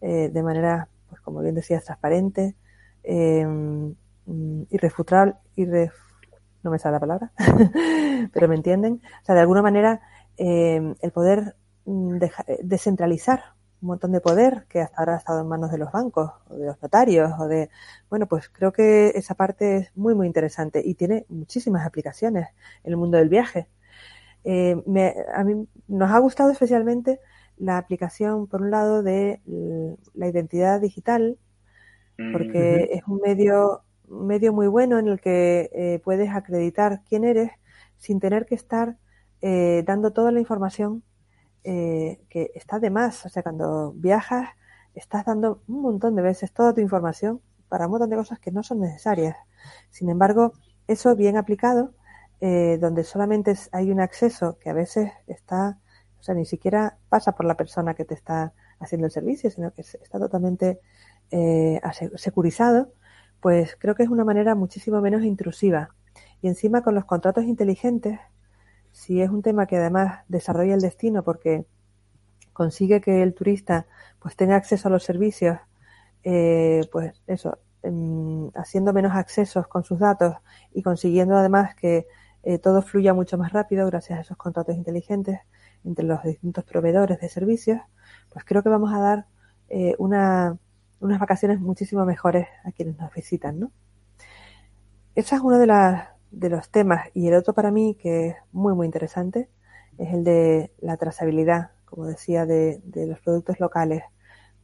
de manera pues como bien decías, transparente, eh, irrefutable, no me sale la palabra, pero me entienden. O sea, de alguna manera, em, el poder mm, descentralizar un montón de poder que hasta ahora ha estado en manos de los bancos o de los notarios o de bueno pues creo que esa parte es muy muy interesante y tiene muchísimas aplicaciones en el mundo del viaje eh, a mí nos ha gustado especialmente la aplicación, por un lado, de la identidad digital, porque es un medio, medio muy bueno en el que eh, puedes acreditar quién eres sin tener que estar eh, dando toda la información eh, que está de más. O sea, cuando viajas, estás dando un montón de veces toda tu información para un montón de cosas que no son necesarias. Sin embargo, eso bien aplicado, eh, donde solamente hay un acceso que a veces está, o sea, ni siquiera pasa por la persona que te está haciendo el servicio, sino que está totalmente eh, securizado, pues creo que es una manera muchísimo menos intrusiva. Y encima con los contratos inteligentes, si es un tema que además desarrolla el destino porque consigue que el turista pues tenga acceso a los servicios, eh, pues eso, haciendo menos accesos con sus datos y consiguiendo además que eh, todo fluya mucho más rápido gracias a esos contratos inteligentes entre los distintos proveedores de servicios, pues creo que vamos a dar eh, una, unas vacaciones muchísimo mejores a quienes nos visitan, ¿no? Ese es uno de, las, de los temas y el otro para mí que es muy muy interesante es el de la trazabilidad, como decía, de, de los productos locales,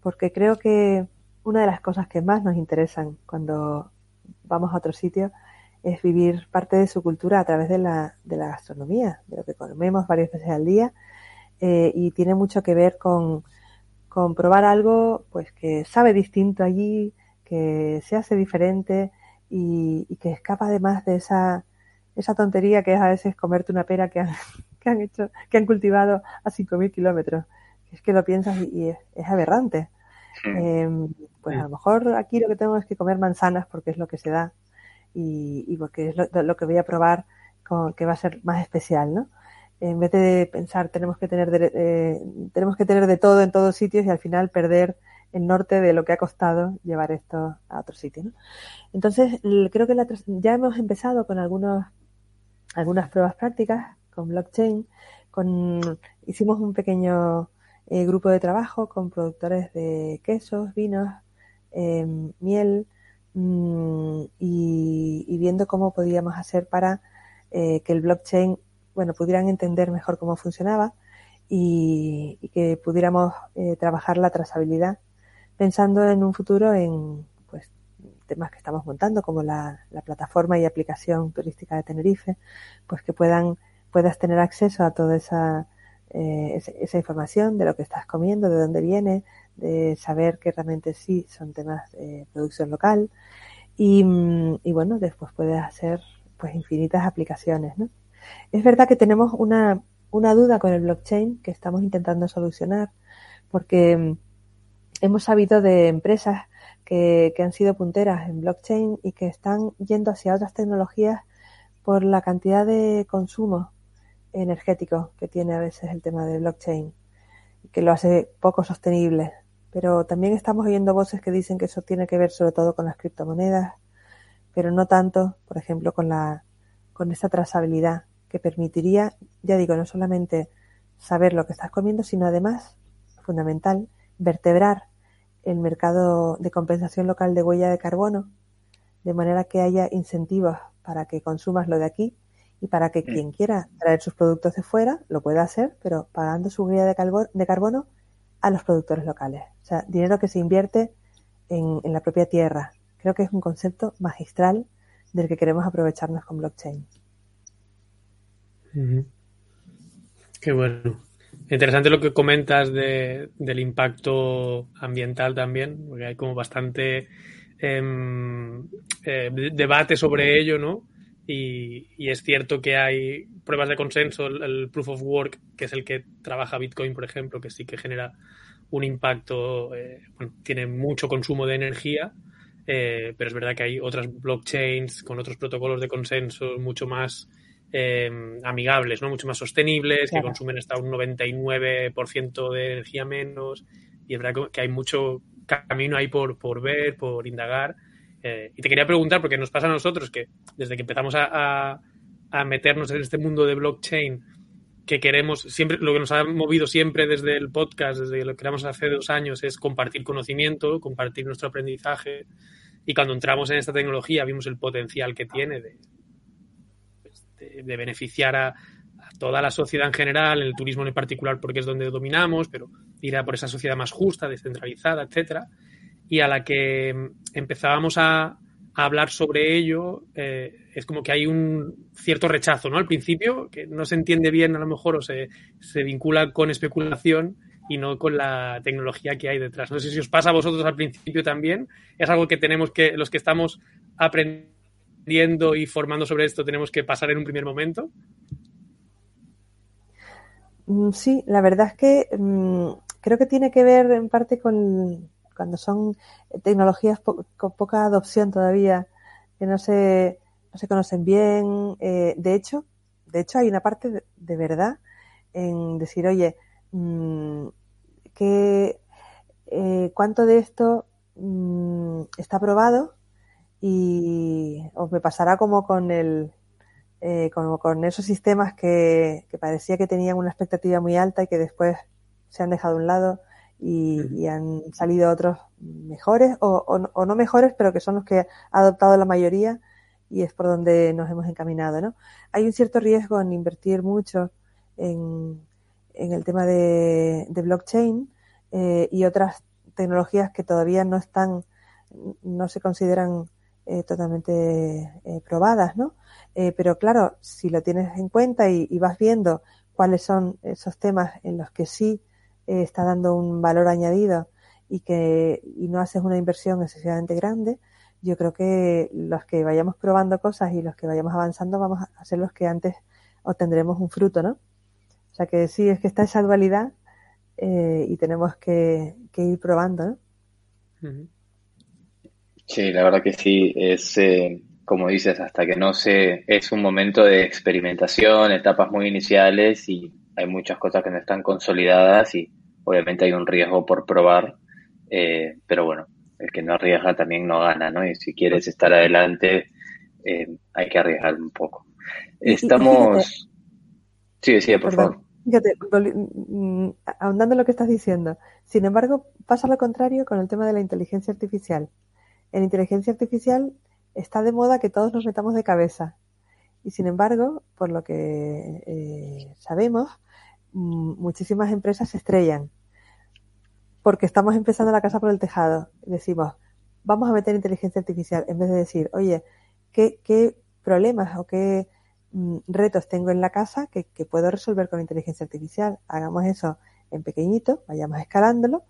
porque creo que una de las cosas que más nos interesan cuando vamos a otro sitio es vivir parte de su cultura a través de la, de la gastronomía, de lo que comemos varias veces al día eh, y tiene mucho que ver con, con probar algo pues que sabe distinto allí, que se hace diferente y, que escapa además de esa, esa tontería que es a veces comerte una pera que han, que han hecho, que han cultivado a 5.000 kilómetros. Es que lo piensas y, es, aberrante. Em, pues a lo mejor aquí lo que tengo es que comer manzanas porque es lo que se da y, porque es lo, que voy a probar que va a ser más especial, ¿no? En vez de pensar tenemos que tener de, eh, tenemos que tener de todo en todos sitios y al final perder el norte de lo que ha costado llevar esto a otro sitio, ¿no? Entonces creo que ya hemos empezado con algunos algunas pruebas prácticas con blockchain, con hicimos un pequeño eh, grupo de trabajo con productores de quesos, vinos, eh, miel, Mm, y, viendo cómo podíamos hacer para eh, que el blockchain, bueno, pudieran entender mejor cómo funcionaba y, que pudiéramos eh, trabajar la trazabilidad, pensando en un futuro en pues temas que estamos montando como la, plataforma y aplicación turística de Tenerife, pues que puedan puedas tener acceso a toda esa, eh, esa información de lo que estás comiendo, de dónde viene, de saber que realmente sí son temas de producción local y, y bueno, después puedes hacer pues infinitas aplicaciones, ¿no? Es verdad que tenemos una, una duda con el blockchain que estamos intentando solucionar porque mm, hemos sabido de empresas que, que han sido punteras en blockchain y que están yendo hacia otras tecnologías por la cantidad de consumo energético que tiene a veces el tema de blockchain, que lo hace poco sostenible. Pero también estamos oyendo voces que dicen que eso tiene que ver sobre todo con las criptomonedas, pero no tanto, por ejemplo, con la con esta trazabilidad que permitiría, ya digo, no solamente saber lo que estás comiendo, sino además, fundamental, vertebrar el mercado de compensación local de huella de carbono, de manera que haya incentivos para que consumas lo de aquí y para que quien quiera traer sus productos de fuera lo pueda hacer, pero pagando su huella de carbono a los productores locales. O sea, dinero que se invierte en, la propia tierra. Creo que es un concepto magistral del que queremos aprovecharnos con blockchain. Qué bueno. Interesante lo que comentas del impacto ambiental también, porque hay como bastante em, eh, debate sobre ello, ¿no? Y, es cierto que hay pruebas de consenso, el, proof of work, que es el que trabaja Bitcoin, por ejemplo, que sí que genera un impacto, eh, tiene mucho consumo de energía, eh, pero es verdad que hay otras blockchains con otros protocolos de consenso mucho más eh, amigables, ¿no? mucho más sostenibles, que consumen hasta un 99% de energía menos. Y es verdad que hay mucho camino ahí por, por ver, por indagar. Eh, y te quería preguntar, porque nos pasa a nosotros que desde que empezamos a, meternos en este mundo de blockchain, que queremos, siempre, lo que nos ha movido siempre desde el podcast, desde lo que queramos hace dos años, es compartir conocimiento, compartir nuestro aprendizaje. Y cuando entramos en esta tecnología vimos el potencial que tiene de, beneficiar a, toda la sociedad en general, el turismo en particular porque es donde dominamos, pero ir a por esa sociedad más justa, descentralizada, etcétera y a la que empezábamos a, hablar sobre ello, eh, es como que hay un cierto rechazo, ¿no? Al principio, que no se entiende bien a lo mejor o se, se vincula con especulación y no con la tecnología que hay detrás. No sé si os pasa a vosotros al principio también. Es algo que tenemos que, los que estamos aprendiendo y formando sobre esto, tenemos que pasar en un primer momento. Mm, sí, la verdad es que mm, creo que tiene que ver en parte con cuando son tecnologías con poca adopción todavía, que no se, no se conocen bien. Eh, de hecho, de hecho hay una parte de verdad en decir, oye, Mm, que, eh, cuánto de esto mm, está probado y os me pasará como con el eh, como con esos sistemas que, parecía que tenían una expectativa muy alta y que después se han dejado a un lado y, han salido otros mejores o, no mejores pero que son los que ha adoptado la mayoría y es por donde nos hemos encaminado ¿no? hay un cierto riesgo en invertir mucho en, en el tema de, blockchain eh, y otras tecnologías que todavía no están, no se consideran eh, totalmente eh, probadas, ¿no? pero claro, si lo tienes en cuenta y, vas viendo cuáles son esos temas en los que sí está dando un valor añadido y que y no haces una inversión excesivamente grande, yo creo que los que vayamos probando cosas y los que vayamos avanzando vamos a ser los que antes obtendremos un fruto, ¿no? O sea que sí, es que está esa dualidad eh, y tenemos que, ir probando. Sí, la verdad que sí, es eh, como dices, hasta que no se, es un momento de experimentación, etapas muy iniciales y hay muchas cosas que no están consolidadas y obviamente hay un riesgo por probar, eh, pero bueno, el que no arriesga también no gana, ¿no? Y si quieres estar adelante, hay que arriesgar un poco. Estamos... Sí, sí, por favor. Fíjate, mm, ahondando en lo que estás diciendo. Sin embargo, pasa lo contrario con el tema de la inteligencia artificial. En inteligencia artificial está de moda que todos nos metamos de cabeza. Y sin embargo, por lo que eh, sabemos, mm, muchísimas empresas se estrellan. Porque estamos empezando la casa por el tejado. Decimos, vamos a meter inteligencia artificial en vez de decir, oye, ¿qué, qué problemas o qué Mm, retos tengo en la casa que, puedo resolver con inteligencia artificial. Hagamos eso en pequeñito, vayamos escalándolo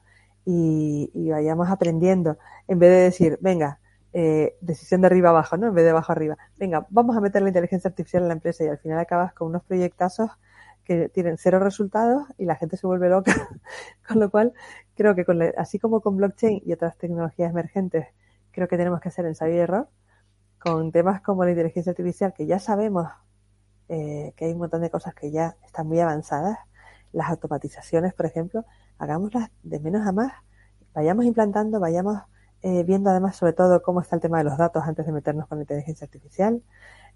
y, vayamos aprendiendo. En vez de decir, venga, eh, decisión de arriba abajo, ¿no? En vez de abajo arriba. Venga, vamos a meter la inteligencia artificial en la empresa y al final acabas con unos proyectazos que tienen cero resultados y la gente se vuelve loca. con lo cual, creo que con así como con blockchain y otras tecnologías emergentes, creo que tenemos que hacer ensayo y error con temas como la inteligencia artificial, que ya sabemos eh, que hay un montón de cosas que ya están muy avanzadas. Las automatizaciones, por ejemplo, hagámoslas de menos a más, vayamos implantando, vayamos eh, viendo además sobre todo cómo está el tema de los datos antes de meternos con la inteligencia artificial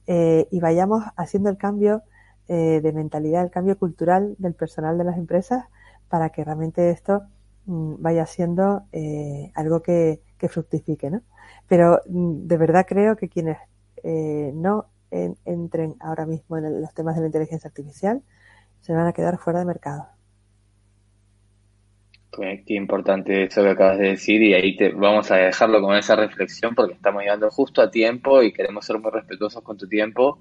eh, y vayamos haciendo el cambio de mentalidad, el cambio cultural del personal de las empresas para que realmente esto mm, vaya siendo algo que, que, fructifique, ¿no? Pero mm, de verdad creo que quienes no entren ahora mismo en los temas de la inteligencia artificial, se van a quedar fuera de mercado. Qué importante eso que acabas de decir y ahí te, vamos a dejarlo con esa reflexión porque estamos llegando justo a tiempo y queremos ser muy respetuosos con tu tiempo.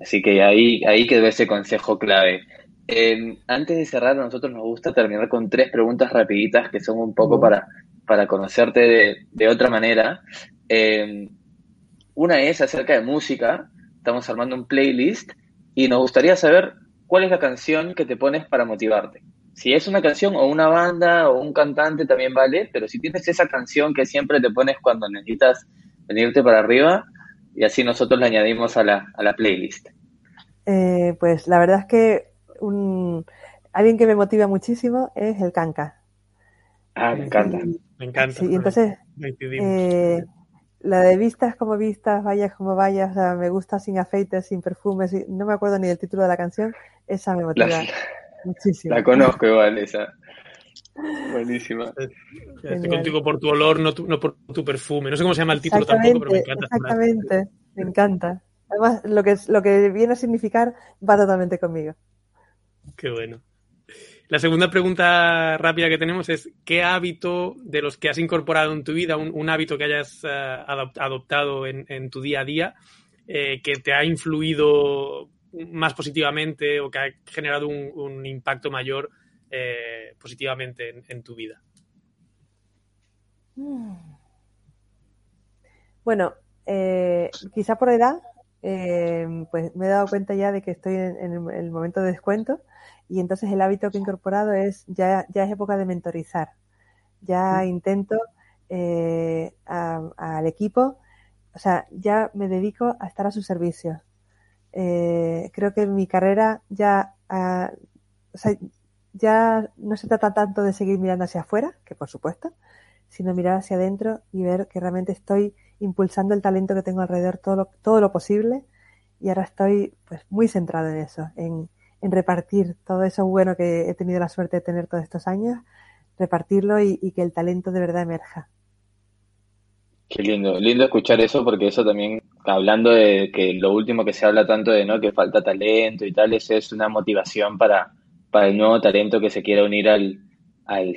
Así que ahí, ahí quedó ese consejo clave. Em, antes de cerrar, a nosotros nos gusta terminar con tres preguntas rapiditas que son un poco para, para conocerte de, de otra manera. Em, una es acerca de música estamos armando un playlist y nos gustaría saber cuál es la canción que te pones para motivarte. Si es una canción o una banda o un cantante también vale, pero si tienes esa canción que siempre te pones cuando necesitas venirte para arriba, y así nosotros la añadimos a la, a la playlist. Eh, pues la verdad es que un, alguien que me motiva muchísimo es el Kanka. Ah, me encanta. me encanta. Sí, entonces, la de vistas como vistas, vayas como vayas, o sea, me gusta sin afeites, sin perfumes, no me acuerdo ni del título de la canción, esa me motiva muchísimo. La conozco igual, esa. Buenísima. Estoy contigo por tu olor, no, no, por tu perfume. No sé cómo se llama el título tampoco, pero me encanta. Exactamente, me encanta. Además, lo que, lo que viene a significar va totalmente conmigo. Qué bueno. La segunda pregunta rápida que tenemos es, ¿qué hábito de los que has incorporado en tu vida, un, hábito que hayas eh, adoptado en, tu día a día, eh, que te ha influido más positivamente o que ha generado un, impacto mayor eh, positivamente en, tu vida? Mm. Bueno, eh, quizá por edad, eh, pues me he dado cuenta ya de que estoy en, el momento de descuento y entonces el hábito que he incorporado es ya, ya es época de mentorizar. Ya intento al equipo, o sea, ya me dedico a estar a su servicio. creo que mi carrera ya, sea, ya no se trata tanto de seguir mirando hacia afuera, que por supuesto, sino mirar hacia adentro y ver que realmente estoy impulsando el talento que tengo alrededor todo lo, todo lo posible y ahora estoy pues muy centrado en eso, en, repartir todo eso bueno que he tenido la suerte de tener todos estos años, repartirlo y que el talento de verdad emerja. Qué lindo, lindo escuchar eso porque eso también, hablando de que lo último que se habla tanto de no que falta talento y tal, eso es una motivación para, para el nuevo talento que se quiera unir al,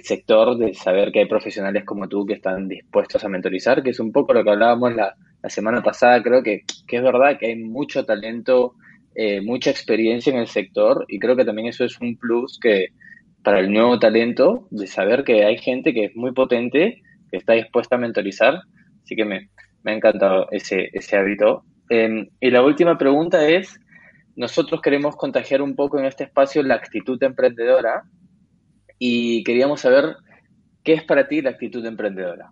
sector, de saber que hay profesionales como tú que están dispuestos a mentorizar, que es un poco lo que hablábamos la, semana pasada, creo que, es verdad que hay mucho talento, eh, mucha experiencia en el sector y creo que también eso es un plus que para el nuevo talento, de saber que hay gente que es muy potente, que está dispuesta a mentorizar, así que me, ha encantado ese, ese hábito. Em, y la última pregunta es, nosotros queremos contagiar un poco en este espacio la actitud emprendedora y queríamos saber qué es para ti la actitud emprendedora.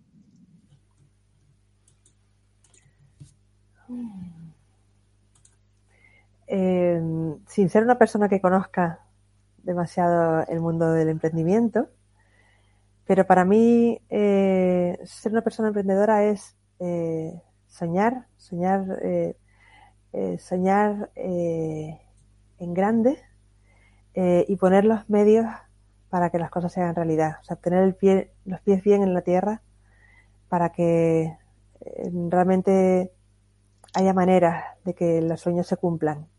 Eh, sin ser una persona que conozca demasiado el mundo del emprendimiento, pero para mí eh, ser una persona emprendedora es eh, soñar, soñar eh, soñar eh, en grande y poner los medios para que las cosas se hagan realidad. O sea, tener los pies bien en la tierra para que realmente haya maneras de que los sueños se cumplan.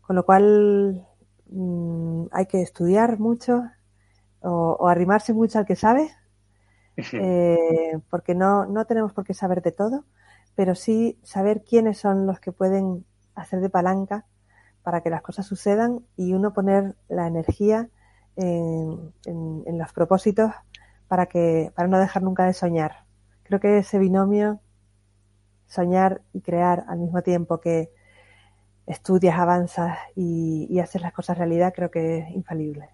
Con lo cual mm, hay que estudiar mucho o, arrimarse mucho al que sabe, porque no, no tenemos por qué saber de todo pero sí saber quiénes son los que pueden hacer de palanca para que las cosas sucedan y uno poner la energía en, los propósitos para que para no dejar nunca de soñar. Creo que ese binomio soñar y crear al mismo tiempo que estudias, avanzas y, y haces las cosas realidad, creo que es infalible.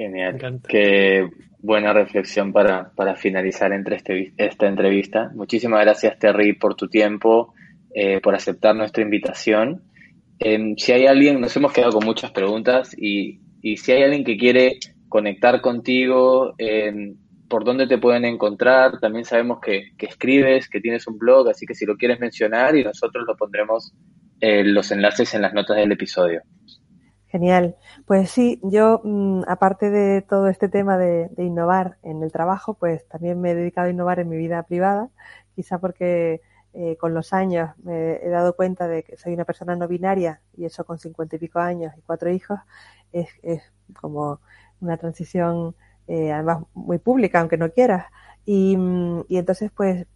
Genial. Qué buena reflexión para, finalizar entre este, esta entrevista. Muchísimas gracias, Terry, por tu tiempo, eh, por aceptar nuestra invitación. Em, si hay alguien, nos hemos quedado con muchas preguntas y, si hay alguien que quiere conectar contigo, em, por dónde te pueden encontrar. También sabemos que, escribes, que tienes un blog, así que si lo quieres mencionar y nosotros lo pondremos eh, los enlaces en las notas del episodio. Genial. Pues sí, yo, mm, aparte de todo este tema de, innovar en el trabajo, pues también me he dedicado a innovar en mi vida privada, quizá porque eh, con los años me he dado cuenta de que soy una persona no binaria y eso con cincuenta y pico años y cuatro hijos es, como una transición eh, además muy pública, aunque no quieras. Y, mm, entonces pues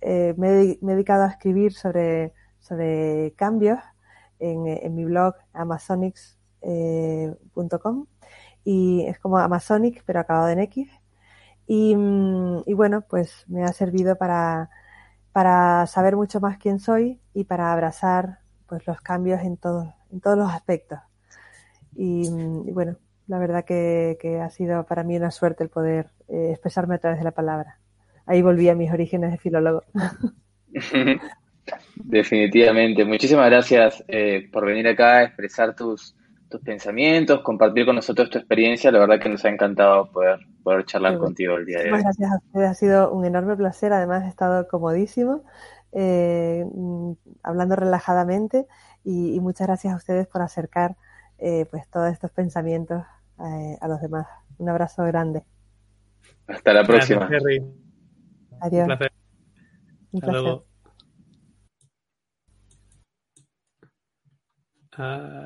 eh, me, he, me, he, dedicado a escribir sobre, sobre cambios en, en mi blog Amazonics eh, y es como Amazonic, pero acabado en X. Mm, y, bueno, pues me ha servido para, para saber mucho más quién soy y para abrazar pues los cambios en todos, en todos los aspectos. Y, mm, bueno, la verdad que, ha sido para mí una suerte el poder eh, expresarme a través de la palabra. Ahí volví a mis orígenes de filólogo. Definitivamente. Muchísimas gracias eh, por venir acá a expresar tus, tus pensamientos, compartir con nosotros tu experiencia. La verdad que nos ha encantado poder, poder charlar contigo el día de hoy. Gracias a ustedes, ha sido un enorme placer. Además, he estado comodísimo, eh, hablando relajadamente y, muchas gracias a ustedes por acercar eh, pues todos estos pensamientos eh, a los demás. Un abrazo grande. Hasta la próxima. Adiós. Un placer. Un placer.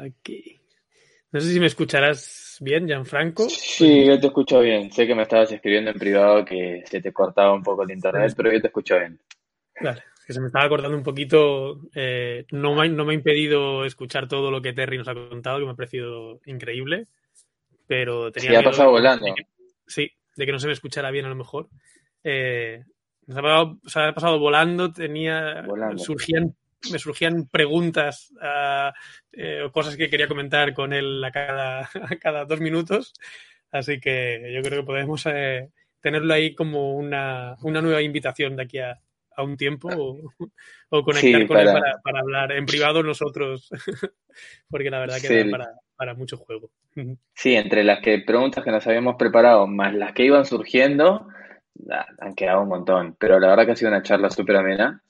Aquí. No sé si me escucharás bien, Gianfranco. Sí, yo te escucho bien. Sé que me estabas escribiendo en privado que se te cortaba un poco el internet, pero yo te escucho bien. Vale, que se me estaba cortando un poquito. Eh, no, me, no me ha impedido escuchar todo lo que Terry nos ha contado, que me ha parecido increíble. pero tenía Sí, ha pasado de- volando. de que- sí, de que no se me escuchara bien a lo mejor. Eh, se, ha pasado, se ha pasado volando, tenía Volando. surgían me surgían preguntas ah, eh, o cosas que quería comentar con él a cada, a cada dos minutos. Así que yo creo que podemos eh, tenerlo ahí como una, una nueva invitación de aquí a, a un tiempo o, o conectar Sí, con él para- para, para hablar en privado nosotros, porque la verdad que Sí. da para, para mucho juego. Sí, entre las que preguntas que nos habíamos preparado, más las que iban surgiendo, ah, han quedado un montón. Pero la verdad que ha sido una charla súper amena.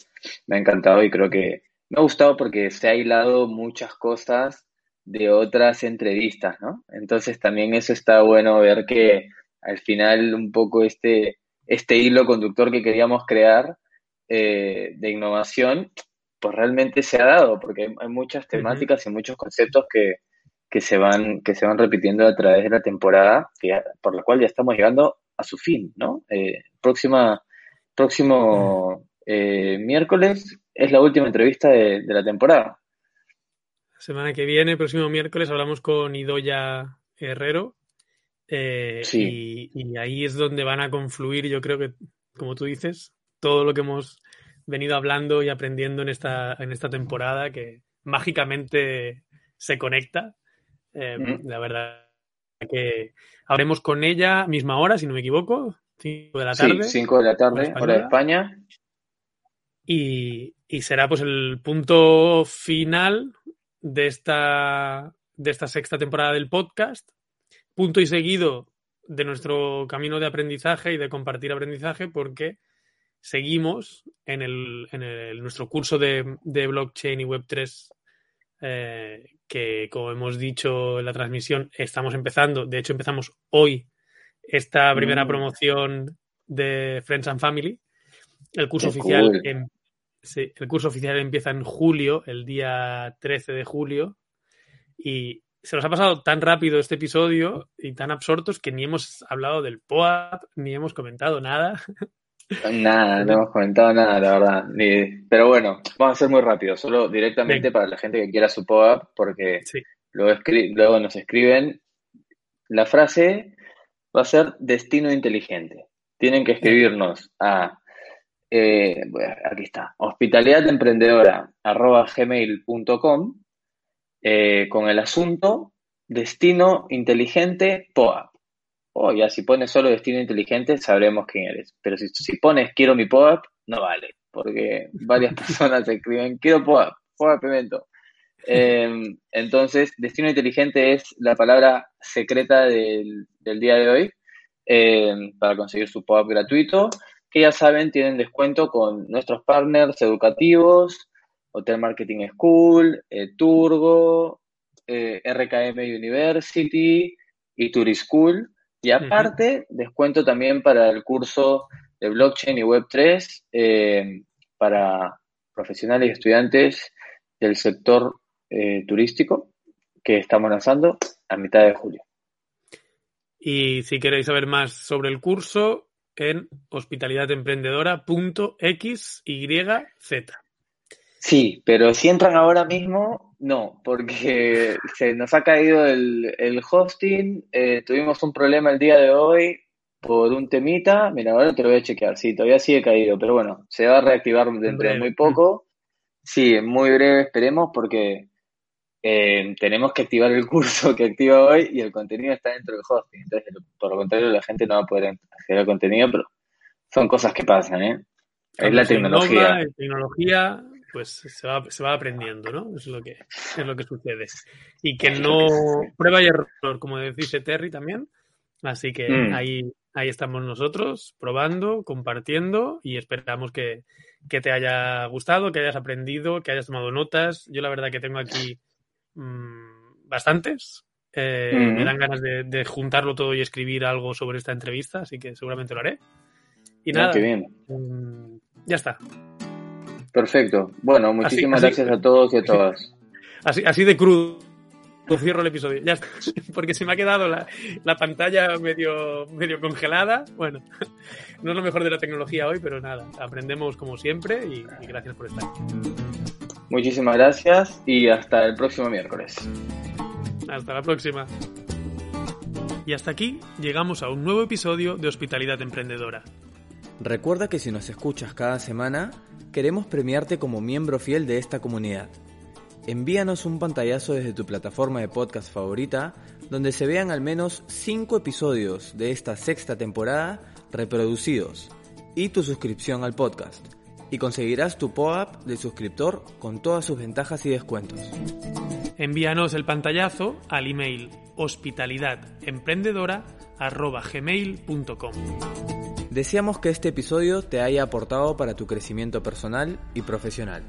Me ha encantado y creo que me ha gustado porque se ha hilado muchas cosas de otras entrevistas, ¿no? Entonces también eso está bueno ver que al final un poco este, este hilo conductor que queríamos crear eh, de innovación, pues realmente se ha dado, porque hay, hay muchas temáticas y muchos conceptos que, que se van, que se van repitiendo a través de la temporada, que ya- por la cual ya estamos llegando a su fin, ¿no? Eh, próxima, próximo eh, miércoles es la última entrevista de, de la temporada. Semana que viene, próximo miércoles, hablamos con Idoya Herrero. eh, Sí. y, y ahí es donde van a confluir, yo creo que, como tú dices, todo lo que hemos venido hablando y aprendiendo en esta, en esta temporada, que mágicamente se conecta. Eh. La verdad que hablemos con ella misma hora, si no me equivoco, 5 de la Sí, tarde. 5 de la tarde, hora de. España. Y, y será pues el punto final de esta, de esta sexta temporada del podcast, punto y seguido de nuestro camino de aprendizaje y de compartir aprendizaje, porque seguimos en, el, en el- nuestro curso de, de blockchain y Web3, eh, que como hemos dicho en la transmisión, estamos empezando, de hecho empezamos hoy esta primera Mm. promoción de Friends and Family. El curso Qué oficial cool. em- sí, el curso oficial empieza en julio, el día 13 de julio, y se nos ha pasado tan rápido este episodio y tan absortos que ni hemos hablado del POAP, ni hemos comentado nada. Nada, no hemos comentado nada, la verdad. Ni- Pero bueno, vamos a ser muy rápido, solo directamente para la gente que quiera su pop-up, porque Sí. luego, escri- luego nos escriben. La frase va a ser destino inteligente. Tienen que escribirnos a, eh, bueno, aquí está, hospitalidademprendedora arroba gmail.com eh, con el asunto destino inteligente POAP. O ya si pones solo destino inteligente sabremos quién eres. Pero si, si pones quiero mi POAP, no vale. Porque varias personas escriben quiero POAP, POAP evento. Eh, entonces, destino inteligente es la palabra secreta del, del día de hoy eh, para conseguir su POAP gratuito. Que ya saben, tienen descuento con nuestros partners educativos, Hotel Marketing School, eh, Turgo, eh, RKM University y Turischool. Y aparte, descuento también para el curso de blockchain y Web3 eh, para profesionales y estudiantes del sector turístico que estamos lanzando a mitad de julio. Y si queréis saber más sobre el curso, en hospitalidademprendedora.xyz. Sí, pero si entran ahora mismo, no, porque se nos ha caído el, el hosting, eh, tuvimos un problema el día de hoy por un temita, mira, ahora te lo voy a chequear, sí, todavía sigue caído, pero bueno, se va a reactivar dentro de muy poco, sí, en muy breve esperemos porque eh, tenemos que activar el curso que activa hoy y el contenido está dentro del hosting, entonces por lo contrario la gente no va a poder acceder al contenido, pero son cosas que pasan, ¿eh? Es la tecnología. innova, en tecnología, pues se va, se va aprendiendo, ¿no? Es lo que, es lo que sucede. Y que no prueba y error, como dice Terry también. Así que Mm. ahí, ahí estamos nosotros, probando, compartiendo y esperamos que, que te haya gustado, que hayas aprendido, que hayas tomado notas. Yo la verdad que tengo aquí mm, bastantes. Eh, Mm. Me dan ganas de, de juntarlo todo y escribir algo sobre esta entrevista, así que seguramente lo haré. Y Ah, nada, qué bien. mm, ya está. Perfecto. Bueno, muchísimas así- gracias a todos y a todas. Así, así de crudo cierro el episodio. Ya está. Porque se me ha quedado la, la pantalla medio, medio congelada. Bueno, no es lo mejor de la tecnología hoy, pero nada, aprendemos como siempre y, y gracias por estar. Muchísimas gracias y hasta el próximo miércoles. Hasta la próxima. Y hasta aquí llegamos a un nuevo episodio de Hospitalidad Emprendedora. Recuerda que si nos escuchas cada semana, queremos premiarte como miembro fiel de esta comunidad. Envíanos un pantallazo desde tu plataforma de podcast favorita, donde se vean al menos 5 episodios de esta sexta temporada reproducidos, y tu suscripción al podcast, y conseguirás tu POAP de suscriptor con todas sus ventajas y descuentos. Envíanos el pantallazo al email hospitalidademprendedora.gmail.com Deseamos que este episodio te haya aportado para tu crecimiento personal y profesional.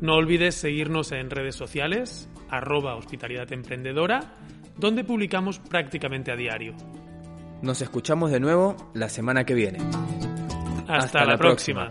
No olvides seguirnos en redes sociales, arroba hospitalidad emprendedora, donde publicamos prácticamente a diario. Nos escuchamos de nuevo la semana que viene. Hasta, la, próxima.